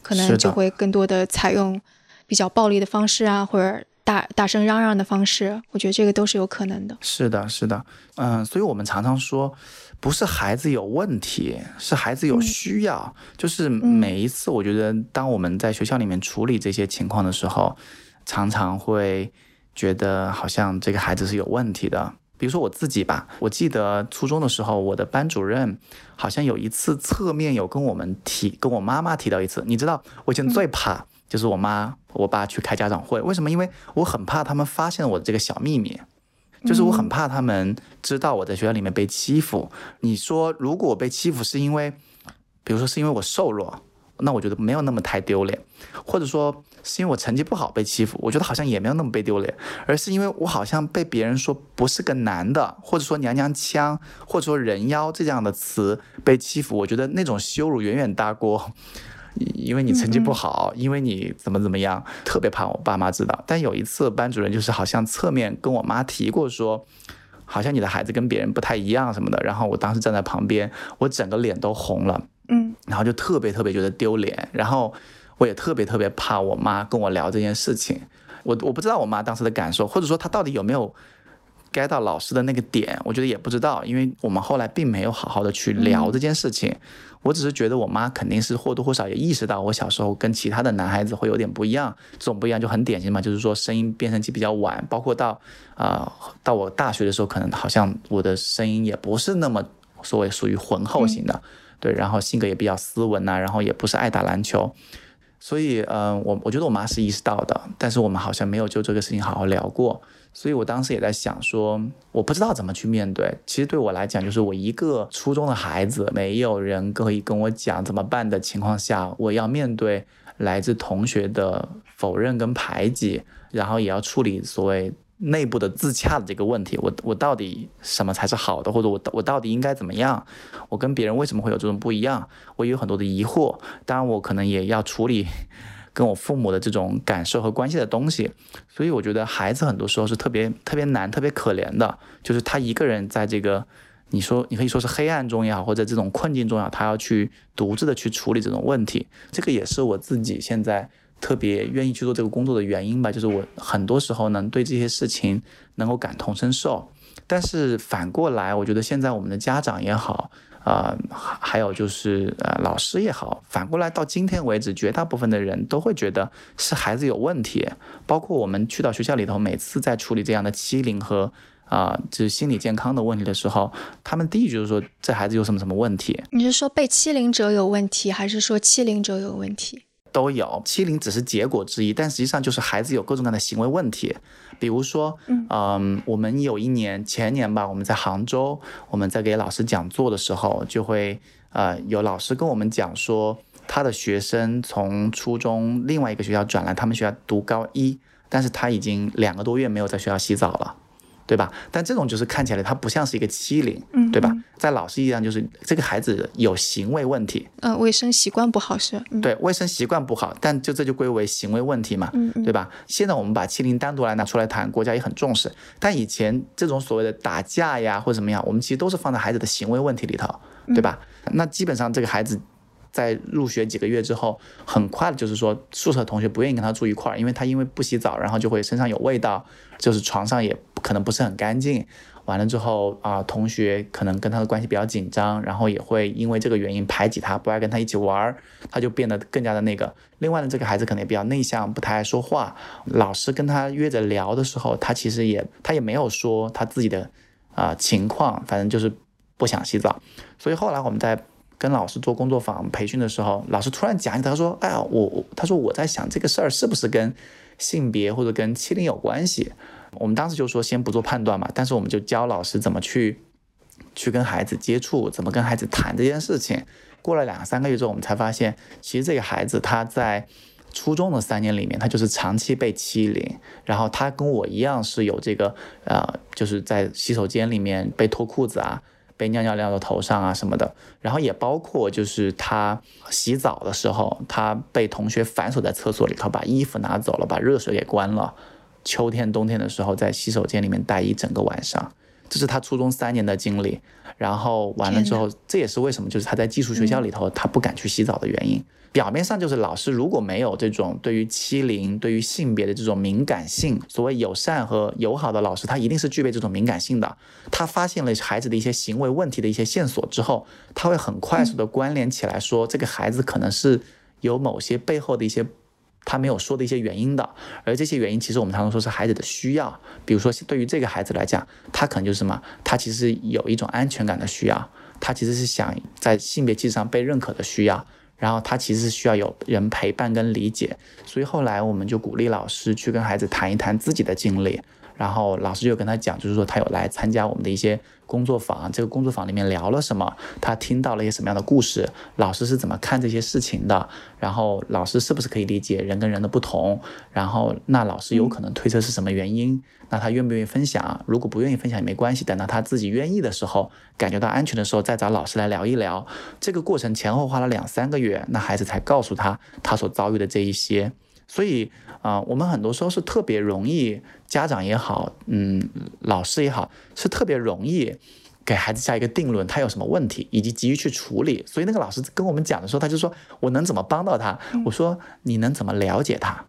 可能就会更多的采用比较暴力的方式啊，或者。大大声嚷嚷的方式，我觉得这个都是有可能的。是的，是的，嗯，所以我们常常说，不是孩子有问题，是孩子有需要。就是每一次，我觉得当我们在学校里面处理这些情况的时候，常常会觉得好像这个孩子是有问题的。比如说我自己吧，我记得初中的时候，我的班主任好像有一次侧面有跟我们提，跟我妈妈提到一次。你知道，我以前最怕。就是我妈、我爸去开家长会，为什么？因为我很怕他们发现我的这个小秘密。就是我很怕他们知道我在学校里面被欺负。你说如果我被欺负是因为，比如说是因为我瘦弱，那我觉得没有那么太丢脸，或者说。是因为我成绩不好被欺负，我觉得好像也没有那么被丢脸，而是因为我好像被别人说不是个男的，或者说娘娘腔，或者说人妖这样的词被欺负，我觉得那种羞辱远远大过，因为你成绩不好，因为你怎么怎么样，特别怕我爸妈知道。但有一次班主任就是好像侧面跟我妈提过说，好像你的孩子跟别人不太一样什么的，然后我当时站在旁边，我整个脸都红了，嗯，然后就特别特别觉得丢脸，然后。我也特别特别怕我妈跟我聊这件事情，我我不知道我妈当时的感受，或者说她到底有没有 get 到老师的那个点，我觉得也不知道，因为我们后来并没有好好的去聊这件事情。我只是觉得我妈肯定是或多或少也意识到我小时候跟其他的男孩子会有点不一样，这种不一样就很典型嘛，就是说声音变声期比较晚，包括到啊到我大学的时候，可能好像我的声音也不是那么所谓属于浑厚型的，对，然后性格也比较斯文呐，然后也不是爱打篮球。所以，嗯，我我觉得我妈是意识到的，但是我们好像没有就这个事情好好聊过。所以我当时也在想说，我不知道怎么去面对。其实对我来讲，就是我一个初中的孩子，没有人可以跟我讲怎么办的情况下，我要面对来自同学的否认跟排挤，然后也要处理所谓。内部的自洽的这个问题，我我到底什么才是好的，或者我我到底应该怎么样？我跟别人为什么会有这种不一样？我也有很多的疑惑，当然我可能也要处理跟我父母的这种感受和关系的东西。所以我觉得孩子很多时候是特别特别难、特别可怜的，就是他一个人在这个你说你可以说是黑暗中也好，或者这种困境中也好，他要去独自的去处理这种问题。这个也是我自己现在。特别愿意去做这个工作的原因吧，就是我很多时候能对这些事情能够感同身受。但是反过来，我觉得现在我们的家长也好，啊，还有就是呃老师也好，反过来到今天为止，绝大部分的人都会觉得是孩子有问题。包括我们去到学校里头，每次在处理这样的欺凌和啊就是心理健康的问题的时候，他们第一句就是说这孩子有什么什么问题？你是说被欺凌者有问题，还是说欺凌者有问题？都有欺凌只是结果之一，但实际上就是孩子有各种各样的行为问题。比如说，嗯，我们有一年前年吧，我们在杭州，我们在给老师讲座的时候，就会呃有老师跟我们讲说，他的学生从初中另外一个学校转来他们学校读高一，但是他已经两个多月没有在学校洗澡了。对吧？但这种就是看起来他不像是一个欺凌，对吧？在老师意义上，就是这个孩子有行为问题，嗯，卫生习惯不好是？对，卫生习惯不好，但就这就归为行为问题嘛，对吧？现在我们把欺凌单独来拿出来谈，国家也很重视。但以前这种所谓的打架呀或者怎么样，我们其实都是放在孩子的行为问题里头，对吧？那基本上这个孩子。在入学几个月之后，很快的就是说，宿舍同学不愿意跟他住一块儿，因为他因为不洗澡，然后就会身上有味道，就是床上也可能不是很干净。完了之后啊，同学可能跟他的关系比较紧张，然后也会因为这个原因排挤他，不爱跟他一起玩儿，他就变得更加的那个。另外呢，这个孩子可能也比较内向，不太爱说话。老师跟他约着聊的时候，他其实也他也没有说他自己的啊情况，反正就是不想洗澡。所以后来我们在。跟老师做工作坊培训的时候，老师突然讲起，他说：“哎呀，我，他说我在想这个事儿是不是跟性别或者跟欺凌有关系？”我们当时就说先不做判断嘛，但是我们就教老师怎么去去跟孩子接触，怎么跟孩子谈这件事情。过了两三个月之后，我们才发现，其实这个孩子他在初中的三年里面，他就是长期被欺凌，然后他跟我一样是有这个呃，就是在洗手间里面被脱裤子啊。被尿尿尿到头上啊什么的，然后也包括就是他洗澡的时候，他被同学反锁在厕所里头，把衣服拿走了，把热水给关了。秋天冬天的时候，在洗手间里面待一整个晚上，这是他初中三年的经历。然后完了之后，这也是为什么就是他在寄宿学校里头他不敢去洗澡的原因。表面上就是老师如果没有这种对于欺凌、对于性别的这种敏感性，所谓友善和友好的老师，他一定是具备这种敏感性的。他发现了孩子的一些行为问题的一些线索之后，他会很快速的关联起来，说这个孩子可能是有某些背后的一些他没有说的一些原因的。而这些原因，其实我们常常说是孩子的需要。比如说，对于这个孩子来讲，他可能就是什么？他其实有一种安全感的需要，他其实是想在性别气质上被认可的需要。然后他其实是需要有人陪伴跟理解，所以后来我们就鼓励老师去跟孩子谈一谈自己的经历，然后老师就跟他讲，就是说他有来参加我们的一些工作坊，这个工作坊里面聊了什么，他听到了一些什么样的故事，老师是怎么看这些事情的，然后老师是不是可以理解人跟人的不同，然后那老师有可能推测是什么原因，那他愿不愿意分享？如果不愿意分享也没关系，等到他自己愿意的时候，感觉到安全的时候，再找老师来聊一聊。这个过程前后花了两三个月，那孩子才告诉他他所遭遇的这一些。所以啊、我们很多时候是特别容易，家长也好，嗯，老师也好，是特别容易给孩子下一个定论，他有什么问题，以及急于去处理。所以那个老师跟我们讲的时候，他就说我能怎么帮到他？我说你能怎么了解他？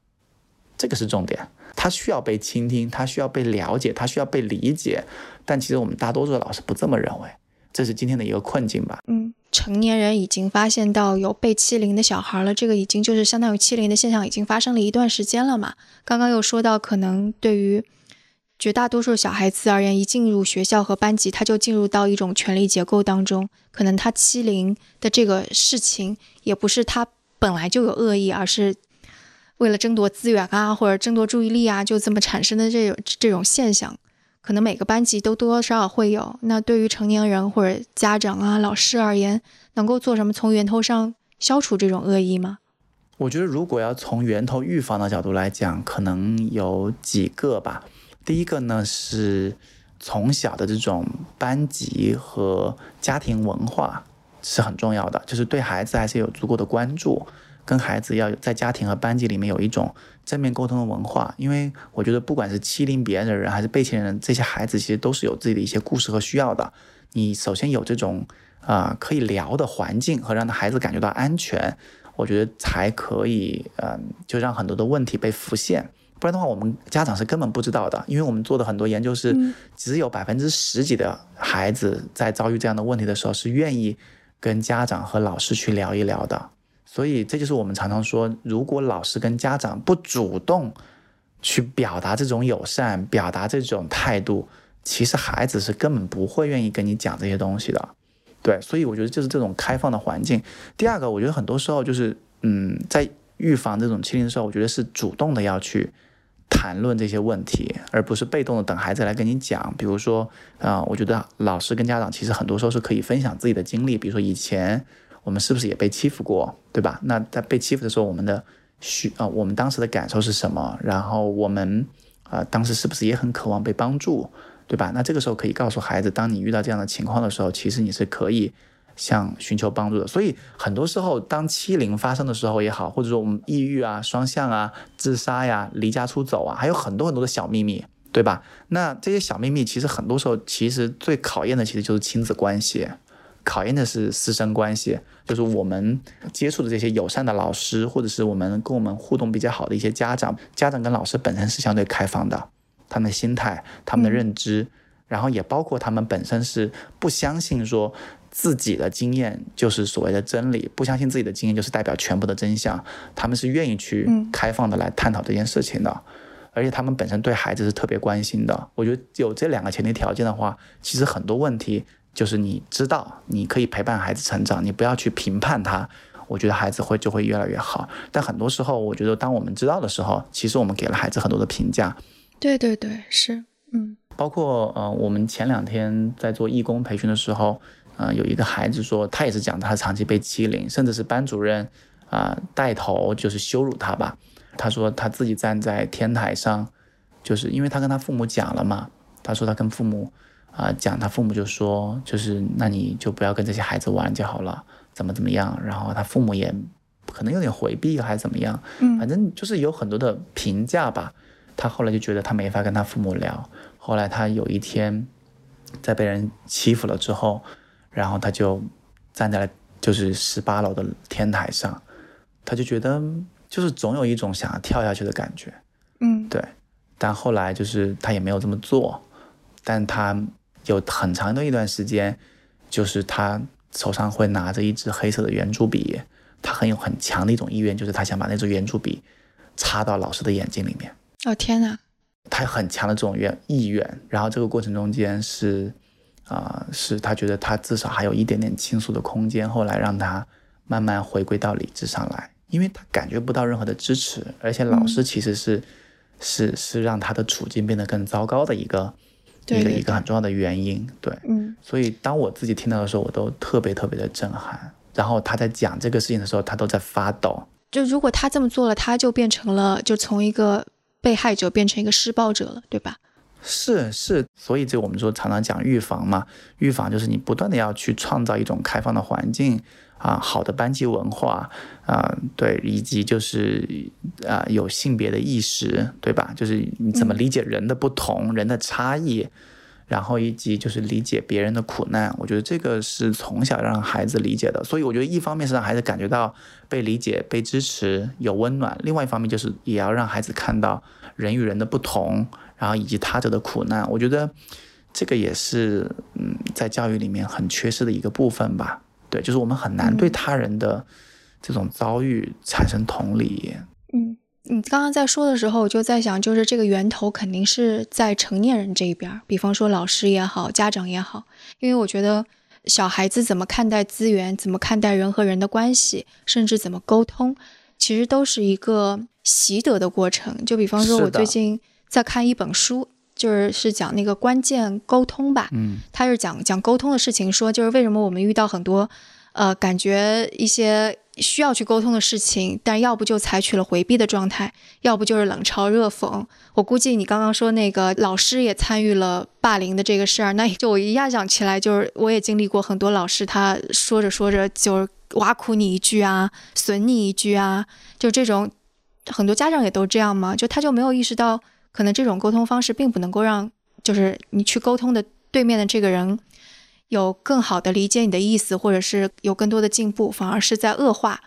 这个是重点。他需要被倾听，他需要被了解，他需要被理解。但其实我们大多数的老师不这么认为，这是今天的一个困境吧。嗯，成年人已经发现到有被欺凌的小孩了，这个已经就是相当于欺凌的现象已经发生了一段时间了嘛。刚刚又说到，可能对于绝大多数小孩子而言，一进入学校和班级，他就进入到一种权力结构当中，可能他欺凌的这个事情也不是他本来就有恶意，而是为了争夺资源啊，或者争夺注意力啊，就这么产生的这种这种现象。可能每个班级都多多少少会有。那对于成年人或者家长啊、老师而言，能够做什么从源头上消除这种恶意吗？我觉得如果要从源头预防的角度来讲，可能有几个吧。第一个呢是从小的这种班级和家庭文化是很重要的，就是对孩子还是有足够的关注，跟孩子要在家庭和班级里面有一种正面沟通的文化。因为我觉得不管是欺凌别人的人还是被欺凌人，这些孩子其实都是有自己的一些故事和需要的。你首先有这种啊、可以聊的环境和让孩子感觉到安全，我觉得才可以，嗯、就让很多的问题被浮现。不然的话，我们家长是根本不知道的，因为我们做的很多研究是，只有百分之十几的孩子在遭遇这样的问题的时候是愿意跟家长和老师去聊一聊的。所以这就是我们常常说，如果老师跟家长不主动去表达这种友善，表达这种态度，其实孩子是根本不会愿意跟你讲这些东西的。对，所以我觉得就是这种开放的环境。第二个，我觉得很多时候就是，嗯，在预防这种欺凌的时候，我觉得是主动的要去谈论这些问题，而不是被动的等孩子来跟你讲。比如说，啊、我觉得老师跟家长其实很多时候是可以分享自己的经历，比如说以前我们是不是也被欺负过，对吧？那在被欺负的时候，我们的需啊、我们当时的感受是什么？然后我们啊、当时是不是也很渴望被帮助？对吧？那这个时候可以告诉孩子，当你遇到这样的情况的时候，其实你是可以向寻求帮助的。所以很多时候，当欺凌发生的时候也好，或者说我们抑郁啊、双向啊、自杀呀、离家出走啊，还有很多很多的小秘密，对吧？那这些小秘密，其实很多时候，其实最考验的其实就是亲子关系，考验的是师生关系，就是我们接触的这些友善的老师，或者是我们跟我们互动比较好的一些家长，家长跟老师本身是相对开放的，他们的心态、他们的认知，然后也包括他们本身是不相信说自己的经验就是所谓的真理，不相信自己的经验就是代表全部的真相，他们是愿意去嗯。开放的来探讨这件事情的。而且他们本身对孩子是特别关心的，我觉得有这两个前提条件的话，其实很多问题就是你知道，你可以陪伴孩子成长，你不要去评判他，我觉得孩子会就会越来越好。但很多时候，我觉得当我们知道的时候，其实我们给了孩子很多的评价，对对对，是，嗯包括呃，我们前两天在做义工培训的时候，呃，有一个孩子说，他也是讲他长期被欺凌，甚至是班主任啊、带头就是羞辱他吧。他说他自己站在天台上，就是因为他跟他父母讲了嘛，他说他跟父母啊、讲，他父母就说就是那你就不要跟这些孩子玩就好了，怎么怎么样，然后他父母也可能有点回避还是怎么样，嗯反正就是有很多的评价吧。他后来就觉得他没法跟他父母聊，后来他有一天在被人欺负了之后，然后他就站在了就是十八楼的天台上，他就觉得就是总有一种想要跳下去的感觉，嗯对。但后来就是他也没有这么做，但他有很长的一段时间，就是他手上会拿着一支黑色的圆珠笔，他很有很强的一种意愿，就是他想把那支圆珠笔插到老师的眼睛里面。哦天哪，他有很强的这种愿意愿，然后这个过程中间是，啊、是他觉得他至少还有一点点倾诉的空间，后来让他慢慢回归到理智上来，因为他感觉不到任何的支持，而且老师其实是是是让他的处境变得更糟糕的一个一个一个很重要的原因。对，嗯，所以当我自己听到的时候，我都特别特别的震撼。然后他在讲这个事情的时候，他都在发抖。就如果他这么做了，他就变成了就从一个被害者变成一个施暴者了，对吧？是是，所以这我们说常常讲预防嘛，预防就是你不断的要去创造一种开放的环境啊，好的班级文化啊，对，以及就是啊有性别的意识，对吧？就是你怎么理解人的不同，人的差异。然后以及就是理解别人的苦难，我觉得这个是从小让孩子理解的。所以我觉得一方面是让孩子感觉到被理解、被支持、有温暖；另外一方面就是也要让孩子看到人与人的不同，然后以及他者的苦难。我觉得这个也是嗯，在教育里面很缺失的一个部分吧。对，就是我们很难对他人的这种遭遇产生同理。嗯。你刚刚在说的时候，我就在想，就是这个源头肯定是在成年人这一边，比方说老师也好，家长也好，因为我觉得小孩子怎么看待资源，怎么看待人和人的关系，甚至怎么沟通，其实都是一个习得的过程。就比方说，我最近在看一本书，就是是讲那个关键沟通吧，嗯，他是讲讲沟通的事情，说就是为什么我们遇到很多，呃，感觉一些。需要去沟通的事情，但要不就采取了回避的状态，要不就是冷嘲热讽。我估计你刚刚说那个老师也参与了霸凌的这个事儿，那就我一下想起来，就是我也经历过很多老师，他说着说着就挖苦你一句啊，损你一句啊，就这种，很多家长也都这样嘛，就他就没有意识到，可能这种沟通方式并不能够让，就是你去沟通的对面的这个人。有更好的理解你的意思，或者是有更多的进步，反而是在恶化。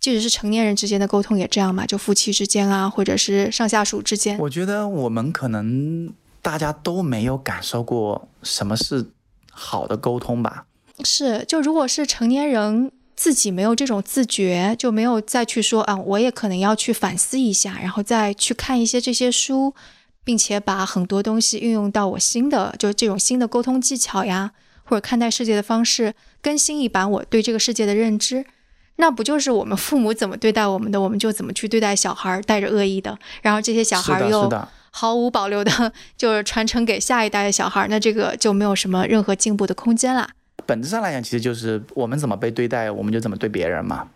即使是成年人之间的沟通也这样嘛？就夫妻之间啊，或者是上下属之间。我觉得我们可能大家都没有感受过什么是好的沟通吧？是，就如果是成年人自己没有这种自觉，就没有再去说啊，我也可能要去反思一下，然后再去看一些这些书，并且把很多东西运用到我新的，就是这种新的沟通技巧呀。或者看待世界的方式更新一版我对这个世界的认知，那不就是我们父母怎么对待我们的，我们就怎么去对待小孩，带着恶意的，然后这些小孩又毫无保留的，就是传承给下一代的小孩，那这个就没有什么任何进步的空间啦。本质上来讲，其实就是我们怎么被对待，我们就怎么对别人嘛，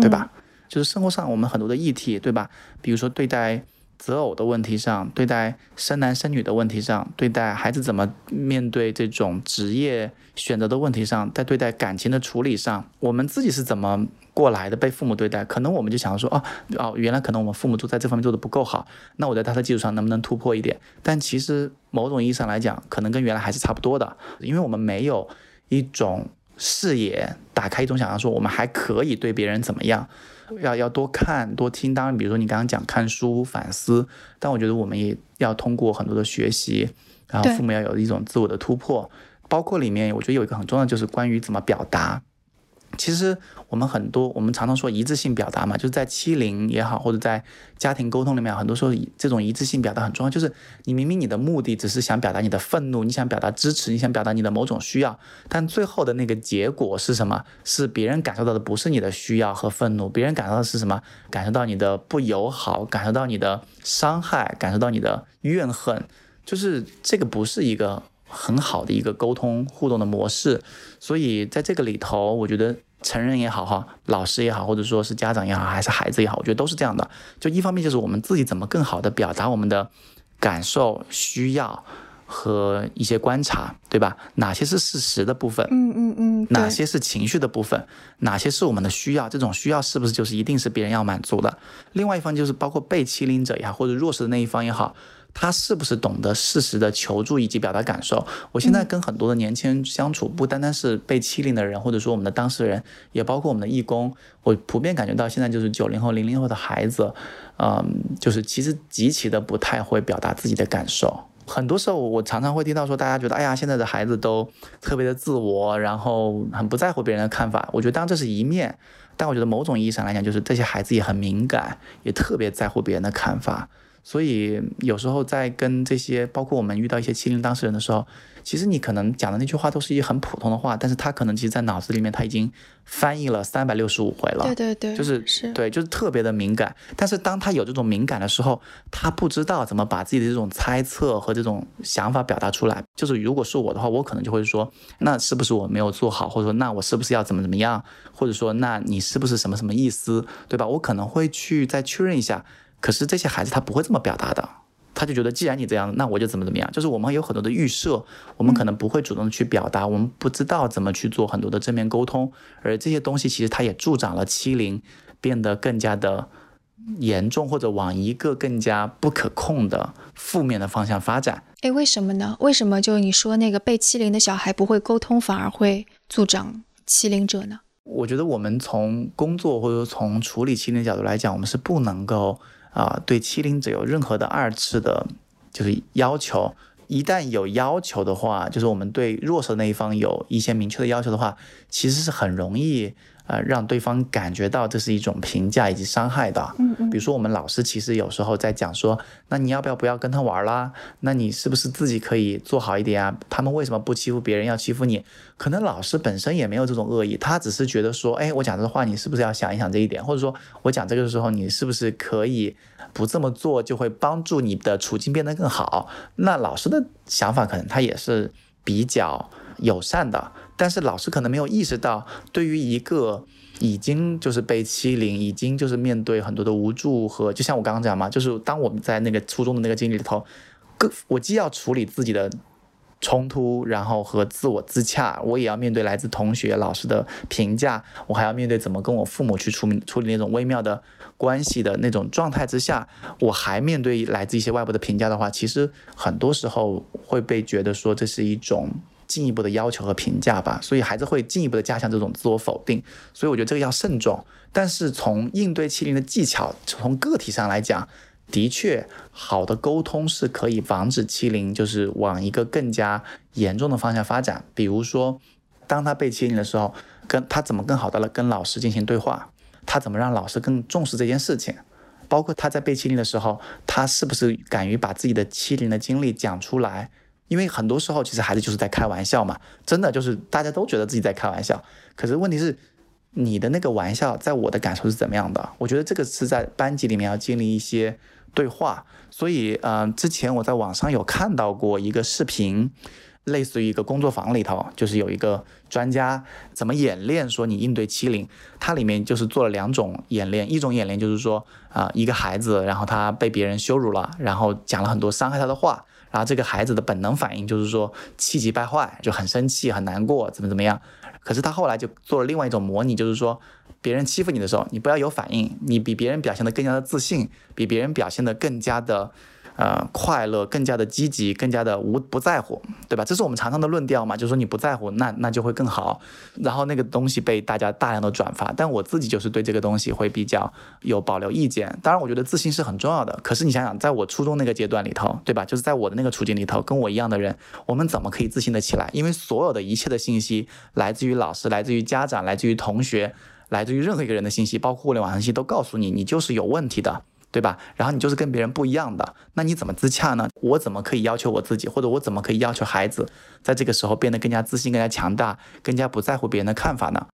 对吧？就是生活上我们很多的议题，对吧？比如说对待。择偶的问题上，对待生男生女的问题上，对待孩子怎么面对这种职业选择的问题上，在对待感情的处理上，我们自己是怎么过来的？被父母对待，可能我们就想说，哦哦，原来可能我们父母做在这方面做的不够好，那我在他的基础上能不能突破一点？但其实某种意义上来讲，可能跟原来还是差不多的，因为我们没有一种视野打开，一种想象，说我们还可以对别人怎么样。要要多看多听，当然，比如说你刚刚讲看书反思，但我觉得我们也要通过很多的学习，然后父母要有一种自我的突破，包括里面我觉得有一个很重要就是关于怎么表达。其实我们很多，我们常常说一致性表达嘛，就是在欺凌也好，或者在家庭沟通里面，很多时候这种一致性表达很重要。就是你明明你的目的只是想表达你的愤怒，你想表达支持，你想表达你的某种需要，但最后的那个结果是什么？是别人感受到的不是你的需要和愤怒，别人感受到的是什么？感受到你的不友好，感受到你的伤害，感受到你的怨恨，就是这个不是一个。很好的一个沟通互动的模式，所以在这个里头，我觉得成人也好哈，老师也好，或者说是家长也好，还是孩子也好，我觉得都是这样的。就一方面就是我们自己怎么更好的表达我们的感受、需要和一些观察，对吧？哪些是事实的部分？嗯嗯嗯。哪些是情绪的部分？哪些是我们的需要？这种需要是不是就是一定是别人要满足的？另外一方就是包括被欺凌者也好，或者弱势的那一方也好。他是不是懂得适时的求助以及表达感受？我现在跟很多的年轻人相处，不单单是被欺凌的人，或者说我们的当事人，也包括我们的义工。我普遍感觉到，现在就是九零后、零零后的孩子，嗯，就是其实极其的不太会表达自己的感受。很多时候，我常常会听到说，大家觉得，哎呀，现在的孩子都特别的自我，然后很不在乎别人的看法。我觉得，当然这是一面，但我觉得某种意义上来讲，就是这些孩子也很敏感，也特别在乎别人的看法。所以有时候在跟这些，包括我们遇到一些欺凌当事人的时候，其实你可能讲的那句话都是一很普通的话，但是他可能其实在脑子里面他已经翻译了三百六十五回了。对对对，就是是，对，就是特别的敏感。但是当他有这种敏感的时候，他不知道怎么把自己的这种猜测和这种想法表达出来。就是如果是我的话，我可能就会说，那是不是我没有做好，或者说那我是不是要怎么怎么样，或者说那你是不是什么什么意思，对吧？我可能会去再确认一下。可是这些孩子他不会这么表达的，他就觉得既然你这样，那我就怎么怎么样。就是我们有很多的预设，我们可能不会主动去表达，我们不知道怎么去做很多的正面沟通，而这些东西其实它也助长了欺凌变得更加的严重，或者往一个更加不可控的负面的方向发展。哎，为什么呢？为什么就你说那个被欺凌的小孩不会沟通，反而会助长欺凌者呢？我觉得我们从工作或者说从处理欺凌的角度来讲，我们是不能够。啊，对欺凌者有任何的二次的，就是要求。一旦有要求的话，就是我们对弱势那一方有一些明确的要求的话，其实是很容易。呃，让对方感觉到这是一种评价以及伤害的。嗯嗯。比如说，我们老师其实有时候在讲说，那你要不要不要跟他玩啦？那你是不是自己可以做好一点啊？他们为什么不欺负别人，要欺负你？可能老师本身也没有这种恶意，他只是觉得说，哎，我讲这话，你是不是要想一想这一点？或者说我讲这个的时候，你是不是可以不这么做，就会帮助你的处境变得更好？那老师的想法可能他也是比较友善的。但是老师可能没有意识到，对于一个已经就是被欺凌，已经就是面对很多的无助和，就像我刚刚讲嘛，就是当我们在那个初中的那个经历里头，各我既要处理自己的冲突，然后和自我自洽，我也要面对来自同学、老师的评价，我还要面对怎么跟我父母去处理处理那种微妙的关系的那种状态之下，我还面对来自一些外部的评价的话，其实很多时候会被觉得说这是一种。进一步的要求和评价吧，所以孩子会进一步的加强这种自我否定，所以我觉得这个要慎重。但是从应对欺凌的技巧，从个体上来讲，的确好的沟通是可以防止欺凌，就是往一个更加严重的方向发展。比如说，当他被欺凌的时候，跟他怎么更好的跟老师进行对话，他怎么让老师更重视这件事情，包括他在被欺凌的时候，他是不是敢于把自己的欺凌的经历讲出来。因为很多时候，其实孩子就是在开玩笑嘛，真的就是大家都觉得自己在开玩笑。可是问题是，你的那个玩笑，在我的感受是怎么样的？我觉得这个是在班级里面要建立一些对话。所以，嗯，之前我在网上有看到过一个视频，类似于一个工作坊里头，就是有一个专家怎么演练说你应对欺凌。它里面就是做了两种演练，一种演练就是说，啊，一个孩子，然后他被别人羞辱了，然后讲了很多伤害他的话。然后这个孩子的本能反应就是说气急败坏，就很生气、很难过，怎么怎么样。可是他后来就做了另外一种模拟，就是说别人欺负你的时候，你不要有反应，你比别人表现得更加的自信，比别人表现得更加的。呃，快乐更加的积极，更加的无不在乎，对吧？这是我们常常的论调嘛，就是说你不在乎，那那就会更好。然后那个东西被大家大量的转发，但我自己就是对这个东西会比较有保留意见。当然，我觉得自信是很重要的。可是你想想，在我初中那个阶段里头，对吧？就是在我的那个处境里头，跟我一样的人，我们怎么可以自信的起来？因为所有的一切的信息来自于老师，来自于家长，来自于同学，来自于任何一个人的信息，包括互联网信息，都告诉你，你就是有问题的。对吧？然后你就是跟别人不一样的，那你怎么自洽呢？我怎么可以要求我自己，或者我怎么可以要求孩子，在这个时候变得更加自信、更加强大、更加不在乎别人的看法呢？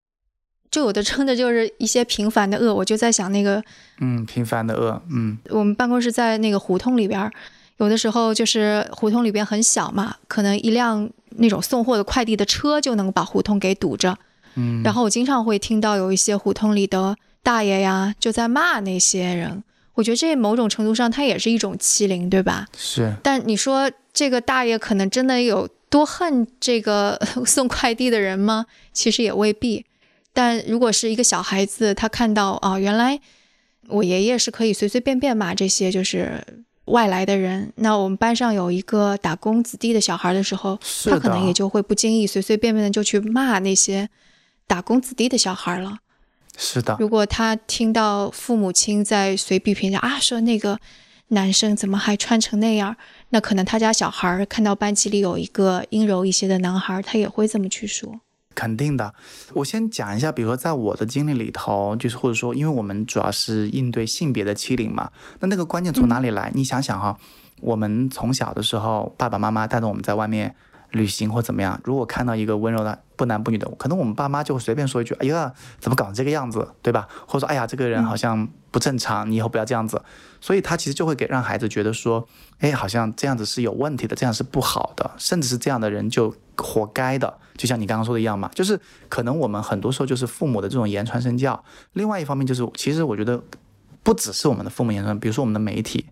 就有的称的就是一些平凡的恶，我就在想那个，嗯，平凡的恶，嗯，我们办公室在那个胡同里边，有的时候就是胡同里边很小嘛，可能一辆那种送货的快递的车就能把胡同给堵着，嗯，然后我经常会听到有一些胡同里的大爷呀，就在骂那些人。我觉得这某种程度上，它也是一种欺凌，对吧？是。但你说这个大爷可能真的有多恨这个 送快递的人吗？其实也未必。但如果是一个小孩子，他看到啊，原来我爷爷是可以随随便便骂这些就是外来的人，那我们班上有一个打工子弟的小孩的时候，他可能也就会不经意随随便便的就去骂那些打工子弟的小孩了。是的，如果他听到父母亲在随笔评价啊，说那个男生怎么还穿成那样，那可能他家小孩看到班级里有一个阴柔一些的男孩，他也会这么去说。肯定的。我先讲一下，比如说在我的经历里头，就是或者说，因为我们主要是应对性别的欺凌嘛，那那个观念从哪里来？你想想哈，我们从小的时候，爸爸妈妈带着我们在外面旅行或怎么样，如果看到一个温柔的不男不女的，可能我们爸妈就会随便说一句：“哎呀，怎么搞成这个样子，对吧？”或者说：“哎呀，这个人好像不正常，你以后不要这样子。”所以他其实就会给让孩子觉得说：“哎，好像这样子是有问题的，这样是不好的，甚至是这样的人就活该的。”就像你刚刚说的一样嘛，就是可能我们很多时候就是父母的这种言传身教。另外一方面就是，其实我觉得不只是我们的父母言传，比如说我们的媒体，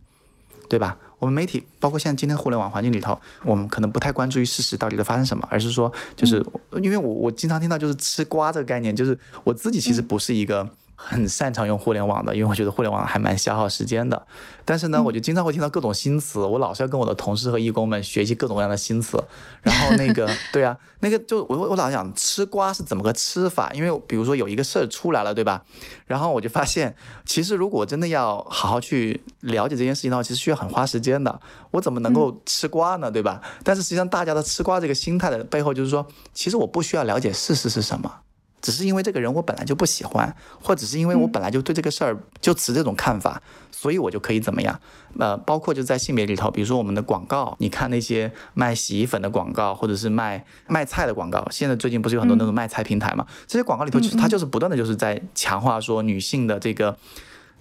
对吧？我们媒体包括现在今天互联网环境里头，我们可能不太关注于事实到底在发生什么，而是说，就是因为我我经常听到就是吃瓜这个概念，就是我自己其实不是一个。很擅长用互联网的，因为我觉得互联网还蛮消耗时间的。但是呢，我就经常会听到各种新词，我老是要跟我的同事和义工们学习各种各样的新词。然后那个，对啊，那个就我我老想吃瓜是怎么个吃法？因为比如说有一个事儿出来了，对吧？然后我就发现，其实如果真的要好好去了解这件事情的话，其实需要很花时间的。我怎么能够吃瓜呢？对吧？但是实际上，大家的吃瓜这个心态的背后，就是说，其实我不需要了解事实是什么。只是因为这个人我本来就不喜欢，或者是因为我本来就对这个事儿就持这种看法，所以我就可以怎么样？呃，包括就在性别里头，比如说我们的广告，你看那些卖洗衣粉的广告，或者是卖卖菜的广告，现在最近不是有很多那种卖菜平台嘛？这些广告里头，其实它就是不断的就是在强化说女性的这个。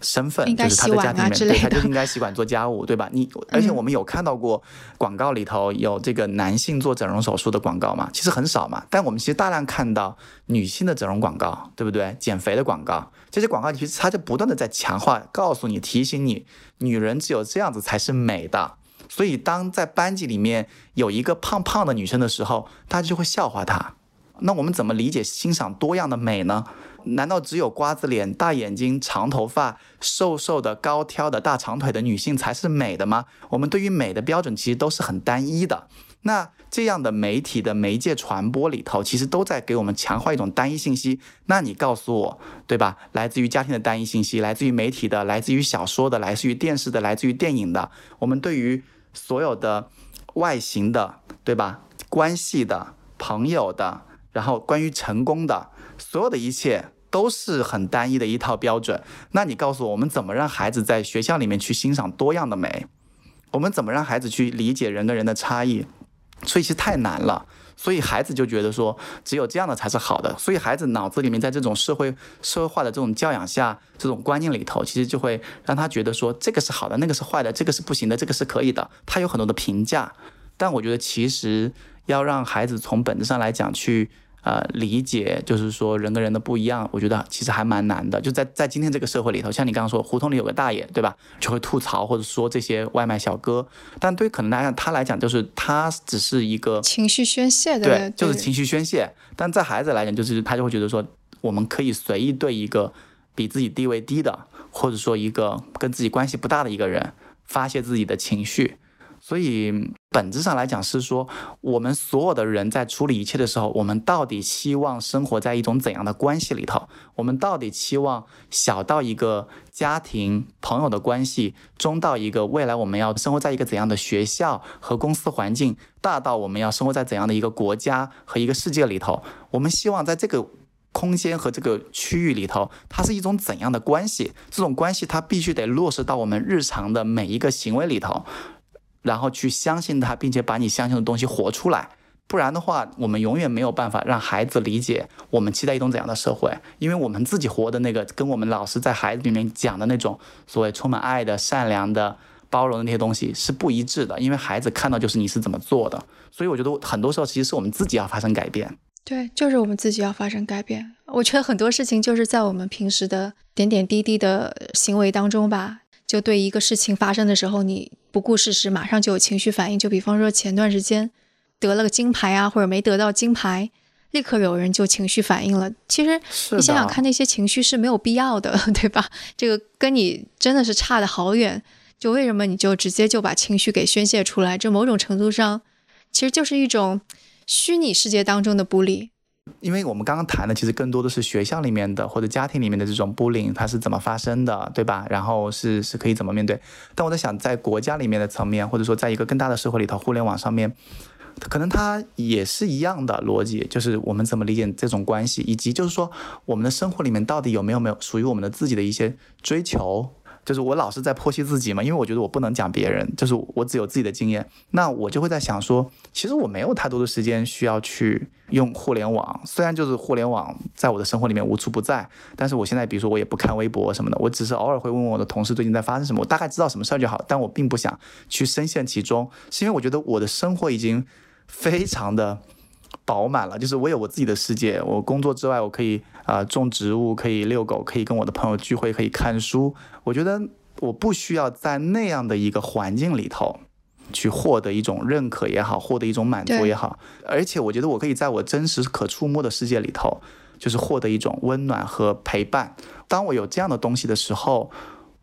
身份就是他的家庭里面，对，他就应该洗碗做家务，对吧？你而且我们有看到过广告里头有这个男性做整容手术的广告嘛？其实很少嘛，但我们其实大量看到女性的整容广告，对不对？减肥的广告，这些广告其实它就不断的在强化，告诉你、提醒你，女人只有这样子才是美的。所以当在班级里面有一个胖胖的女生的时候，大家就会笑话她。那我们怎么理解欣赏多样的美呢？难道只有瓜子脸、大眼睛、长头发、瘦瘦的、高挑的、大长腿的女性才是美的吗？我们对于美的标准其实都是很单一的。那这样的媒体的媒介传播里头，其实都在给我们强化一种单一信息。那你告诉我，对吧？来自于家庭的单一信息，来自于媒体的，来自于小说的，来自于电视的，来自于电影的。我们对于所有的外形的，对吧？关系的、朋友的，然后关于成功的，所有的一切。都是很单一的一套标准。那你告诉我，我们怎么让孩子在学校里面去欣赏多样的美？我们怎么让孩子去理解人跟人的差异？所以其实太难了。所以孩子就觉得说，只有这样的才是好的。所以孩子脑子里面在这种社会社会化的这种教养下，这种观念里头，其实就会让他觉得说，这个是好的，那个是坏的，这个是不行的，这个是可以的。他有很多的评价。但我觉得其实要让孩子从本质上来讲去。呃，理解就是说人跟人的不一样，我觉得其实还蛮难的。就在在今天这个社会里头，像你刚刚说，胡同里有个大爷，对吧？就会吐槽或者说这些外卖小哥。但对可能来讲，他来讲就是他只是一个情绪宣泄的，对，就是情绪宣泄。但在孩子来讲，就是他就会觉得说，我们可以随意对一个比自己地位低的，或者说一个跟自己关系不大的一个人发泄自己的情绪。所以本质上来讲是说，我们所有的人在处理一切的时候，我们到底希望生活在一种怎样的关系里头？我们到底期望小到一个家庭朋友的关系，中到一个未来我们要生活在一个怎样的学校和公司环境，大到我们要生活在怎样的一个国家和一个世界里头？我们希望在这个空间和这个区域里头，它是一种怎样的关系？这种关系它必须得落实到我们日常的每一个行为里头。然后去相信他，并且把你相信的东西活出来，不然的话，我们永远没有办法让孩子理解我们期待一种怎样的社会，因为我们自己活的那个跟我们老师在孩子里面讲的那种所谓充满爱的、善良的、包容的那些东西是不一致的，因为孩子看到就是你是怎么做的，所以我觉得很多时候其实是我们自己要发生改变。对，就是我们自己要发生改变。我觉得很多事情就是在我们平时的点点滴滴的行为当中吧。就对一个事情发生的时候，你不顾事实，马上就有情绪反应。就比方说前段时间得了个金牌啊，或者没得到金牌，立刻有人就情绪反应了。其实你想想看，那些情绪是没有必要的，对吧？这个跟你真的是差的好远。就为什么你就直接就把情绪给宣泄出来？这某种程度上其实就是一种虚拟世界当中的不利。因为我们刚刚谈的其实更多的是学校里面的或者家庭里面的这种 bullying，它是怎么发生的，对吧？然后是是可以怎么面对？但我在想，在国家里面的层面，或者说在一个更大的社会里头，互联网上面，可能它也是一样的逻辑，就是我们怎么理解这种关系，以及就是说我们的生活里面到底有没有没有属于我们的自己的一些追求。就是我老是在剖析自己嘛，因为我觉得我不能讲别人，就是我只有自己的经验。那我就会在想说，其实我没有太多的时间需要去用互联网。虽然就是互联网在我的生活里面无处不在，但是我现在比如说我也不看微博什么的，我只是偶尔会问问我的同事最近在发生什么，我大概知道什么事儿就好。但我并不想去深陷其中，是因为我觉得我的生活已经非常的。饱满了，就是我有我自己的世界。我工作之外，我可以啊种植物，可以遛狗，可以跟我的朋友聚会，可以看书。我觉得我不需要在那样的一个环境里头去获得一种认可也好，获得一种满足也好。而且我觉得我可以在我真实可触摸的世界里头，就是获得一种温暖和陪伴。当我有这样的东西的时候。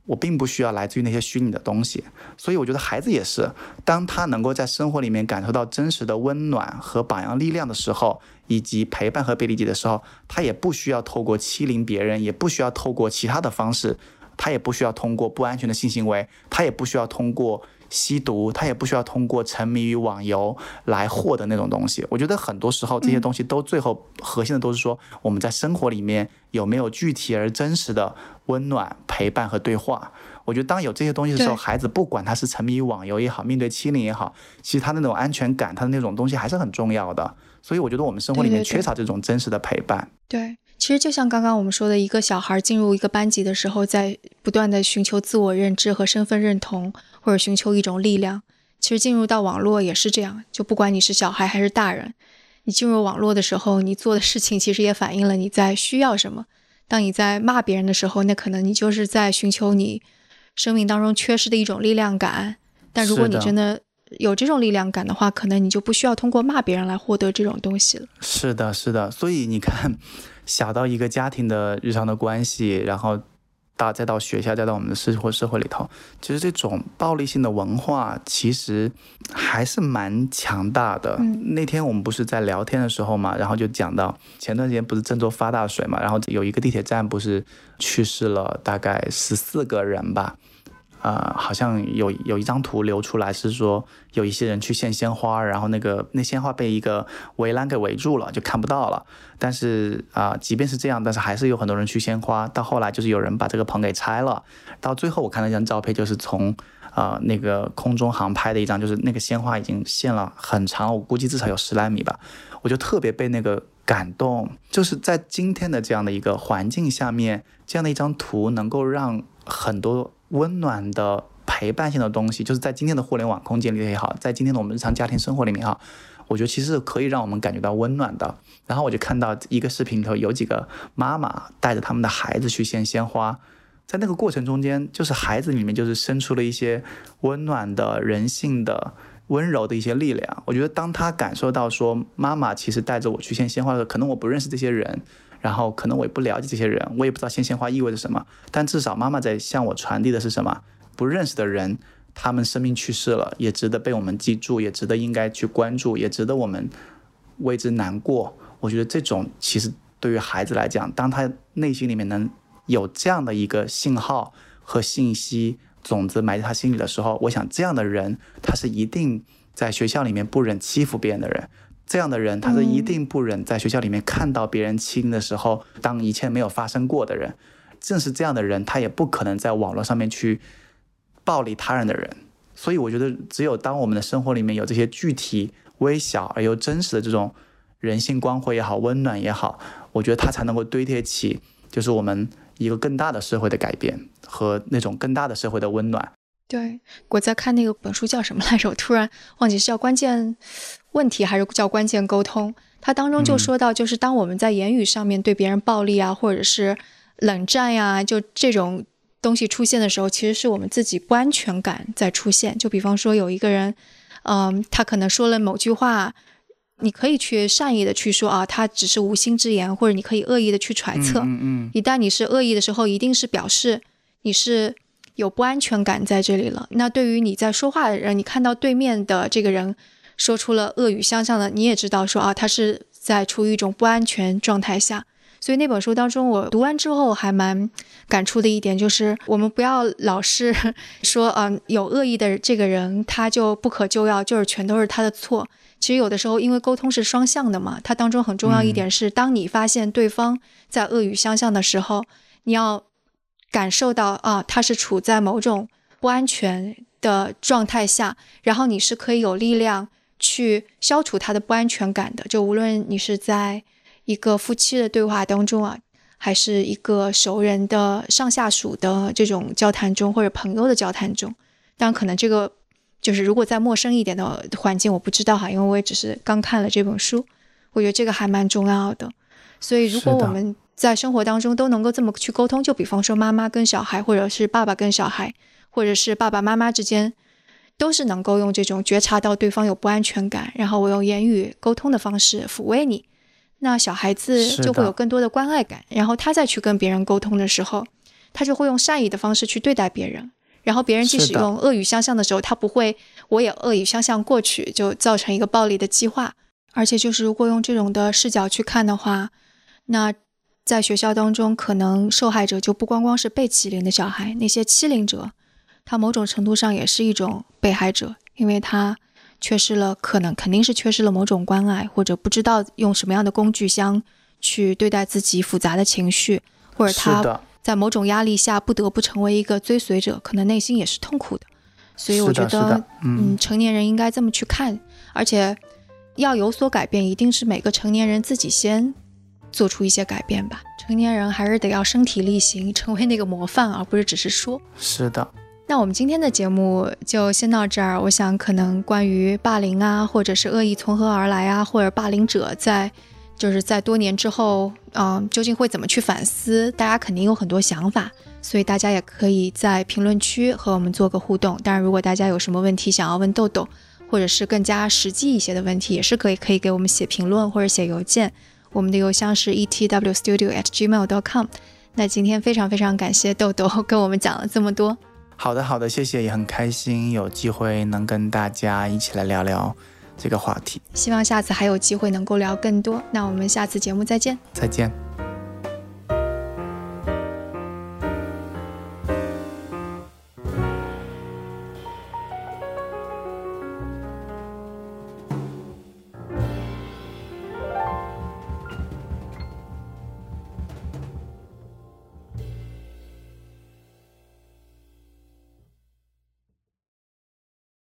我并不需要来自于那些虚拟的东西，所以我觉得孩子也是，当他能够在生活里面感受到真实的温暖和榜样力量的时候，以及陪伴和被理解的时候，他也不需要透过欺凌别人，也不需要透过其他的方式，他也不需要通过不安全的性行为，他也不需要通过。吸毒，他也不需要通过沉迷于网游来获得那种东西。我觉得很多时候这些东西都最后核心的都是说我们在生活里面有没有具体而真实的温暖陪伴和对话。我觉得当有这些东西的时候，孩子不管他是沉迷于网游也好，面对欺凌也好，其实他的那种安全感，他的那种东西还是很重要的。所以我觉得我们生活里面缺少这种真实的陪伴。对。其实就像刚刚我们说的，一个小孩进入一个班级的时候，在不断的寻求自我认知和身份认同，或者寻求一种力量。其实进入到网络也是这样，就不管你是小孩还是大人，你进入网络的时候，你做的事情其实也反映了你在需要什么。当你在骂别人的时候，那可能你就是在寻求你生命当中缺失的一种力量感。但如果你真的有这种力量感的话，可能你就不需要通过骂别人来获得这种东西了。是的，是的。所以你看。小到一个家庭的日常的关系，然后到再到学校，再到我们的社会社会里头，其实这种暴力性的文化其实还是蛮强大的。那天我们不是在聊天的时候嘛，然后就讲到前段时间不是郑州发大水嘛，然后有一个地铁站不是去世了大概十四个人吧。呃，好像有有一张图流出来，是说有一些人去献鲜花，然后那个那鲜花被一个围栏给围住了，就看不到了。但是啊，即便是这样，但是还是有很多人去献花。到后来就是有人把这个棚给拆了。到最后我看了一张照片，就是从啊那个空中航拍的一张，就是那个鲜花已经献了很长，我估计至少有十来米吧。我就特别被那个感动，就是在今天的这样的一个环境下面，这样的一张图能够让很多。温暖的陪伴性的东西，就是在今天的互联网空间里也好，在今天的我们日常家庭生活里面哈，我觉得其实可以让我们感觉到温暖的。然后我就看到一个视频里头有几个妈妈带着他们的孩子去献鲜花，在那个过程中间，就是孩子里面就是生出了一些温暖的人性的温柔的一些力量。我觉得当他感受到说妈妈其实带着我去献鲜花的时候，可能我不认识这些人。然后可能我也不了解这些人，我也不知道鲜鲜花意味着什么，但至少妈妈在向我传递的是什么？不认识的人，他们生命去世了，也值得被我们记住，也值得应该去关注，也值得我们为之难过。我觉得这种其实对于孩子来讲，当他内心里面能有这样的一个信号和信息种子埋在他心里的时候，我想这样的人，他是一定在学校里面不忍欺负别人的人。这样的人，他是一定不忍在学校里面看到别人欺凌的时候，当一切没有发生过的人。正是这样的人，他也不可能在网络上面去暴力他人的人。所以，我觉得只有当我们的生活里面有这些具体、微小而又真实的这种人性光辉也好、温暖也好，我觉得他才能够堆叠起，就是我们一个更大的社会的改变和那种更大的社会的温暖。对，我在看那个本书叫什么来着？我突然忘记是叫关键问题还是叫关键沟通。它当中就说到，就是当我们在言语上面对别人暴力啊，或者是冷战呀，就这种东西出现的时候，其实是我们自己不安全感在出现。就比方说有一个人，嗯，他可能说了某句话，你可以去善意的去说啊，他只是无心之言，或者你可以恶意的去揣测。嗯嗯。一旦你是恶意的时候，一定是表示你是。有不安全感在这里了。那对于你在说话的人，你看到对面的这个人说出了恶语相向的，你也知道说啊，他是在处于一种不安全状态下。所以那本书当中，我读完之后还蛮感触的一点就是，我们不要老是说，嗯，有恶意的这个人他就不可救药，就是全都是他的错。其实有的时候，因为沟通是双向的嘛，它当中很重要一点是，当你发现对方在恶语相向的时候，你要感受到啊，他是处在某种不安全的状态下，然后你是可以有力量去消除他的不安全感的。就无论你是在一个夫妻的对话当中啊，还是一个熟人的上下属的这种交谈中，或者朋友的交谈中，当然可能这个。就是如果在陌生一点的环境，我不知道哈，因为我也只是刚看了这本书，我觉得这个还蛮重要的。所以如果我们在生活当中都能够这么去沟通，就比方说妈妈跟小孩，或者是爸爸跟小孩，或者是爸爸妈妈之间，都是能够用这种觉察到对方有不安全感，然后我用言语沟通的方式抚慰你，那小孩子就会有更多的关爱感，然后他再去跟别人沟通的时候，他就会用善意的方式去对待别人。然后别人即使用恶语相向的时候，他不会，我也恶语相向过去，就造成一个暴力的激化。而且就是如果用这种的视角去看的话，那在学校当中，可能受害者就不光光是被欺凌的小孩，那些欺凌者，他某种程度上也是一种被害者，因为他缺失了，可能肯定是缺失了某种关爱，或者不知道用什么样的工具箱去对待自己复杂的情绪，或者他。在某种压力下，不得不成为一个追随者，可能内心也是痛苦的。所以我觉得，嗯，成年人应该这么去看，而且要有所改变，一定是每个成年人自己先做出一些改变吧。成年人还是得要身体力行，成为那个模范，而不是只是说。是的。那我们今天的节目就先到这儿。我想，可能关于霸凌啊，或者是恶意从何而来啊，或者霸凌者在。就是在多年之后，嗯，究竟会怎么去反思？大家肯定有很多想法，所以大家也可以在评论区和我们做个互动。当然，如果大家有什么问题想要问豆豆，或者是更加实际一些的问题，也是可以可以给我们写评论或者写邮件。我们的邮箱是 etwstudio@gmail.com。那今天非常非常感谢豆豆跟我们讲了这么多。好的，好的，谢谢，也很开心有机会能跟大家一起来聊聊。这个话题，希望下次还有机会能够聊更多。那我们下次节目再见，再见。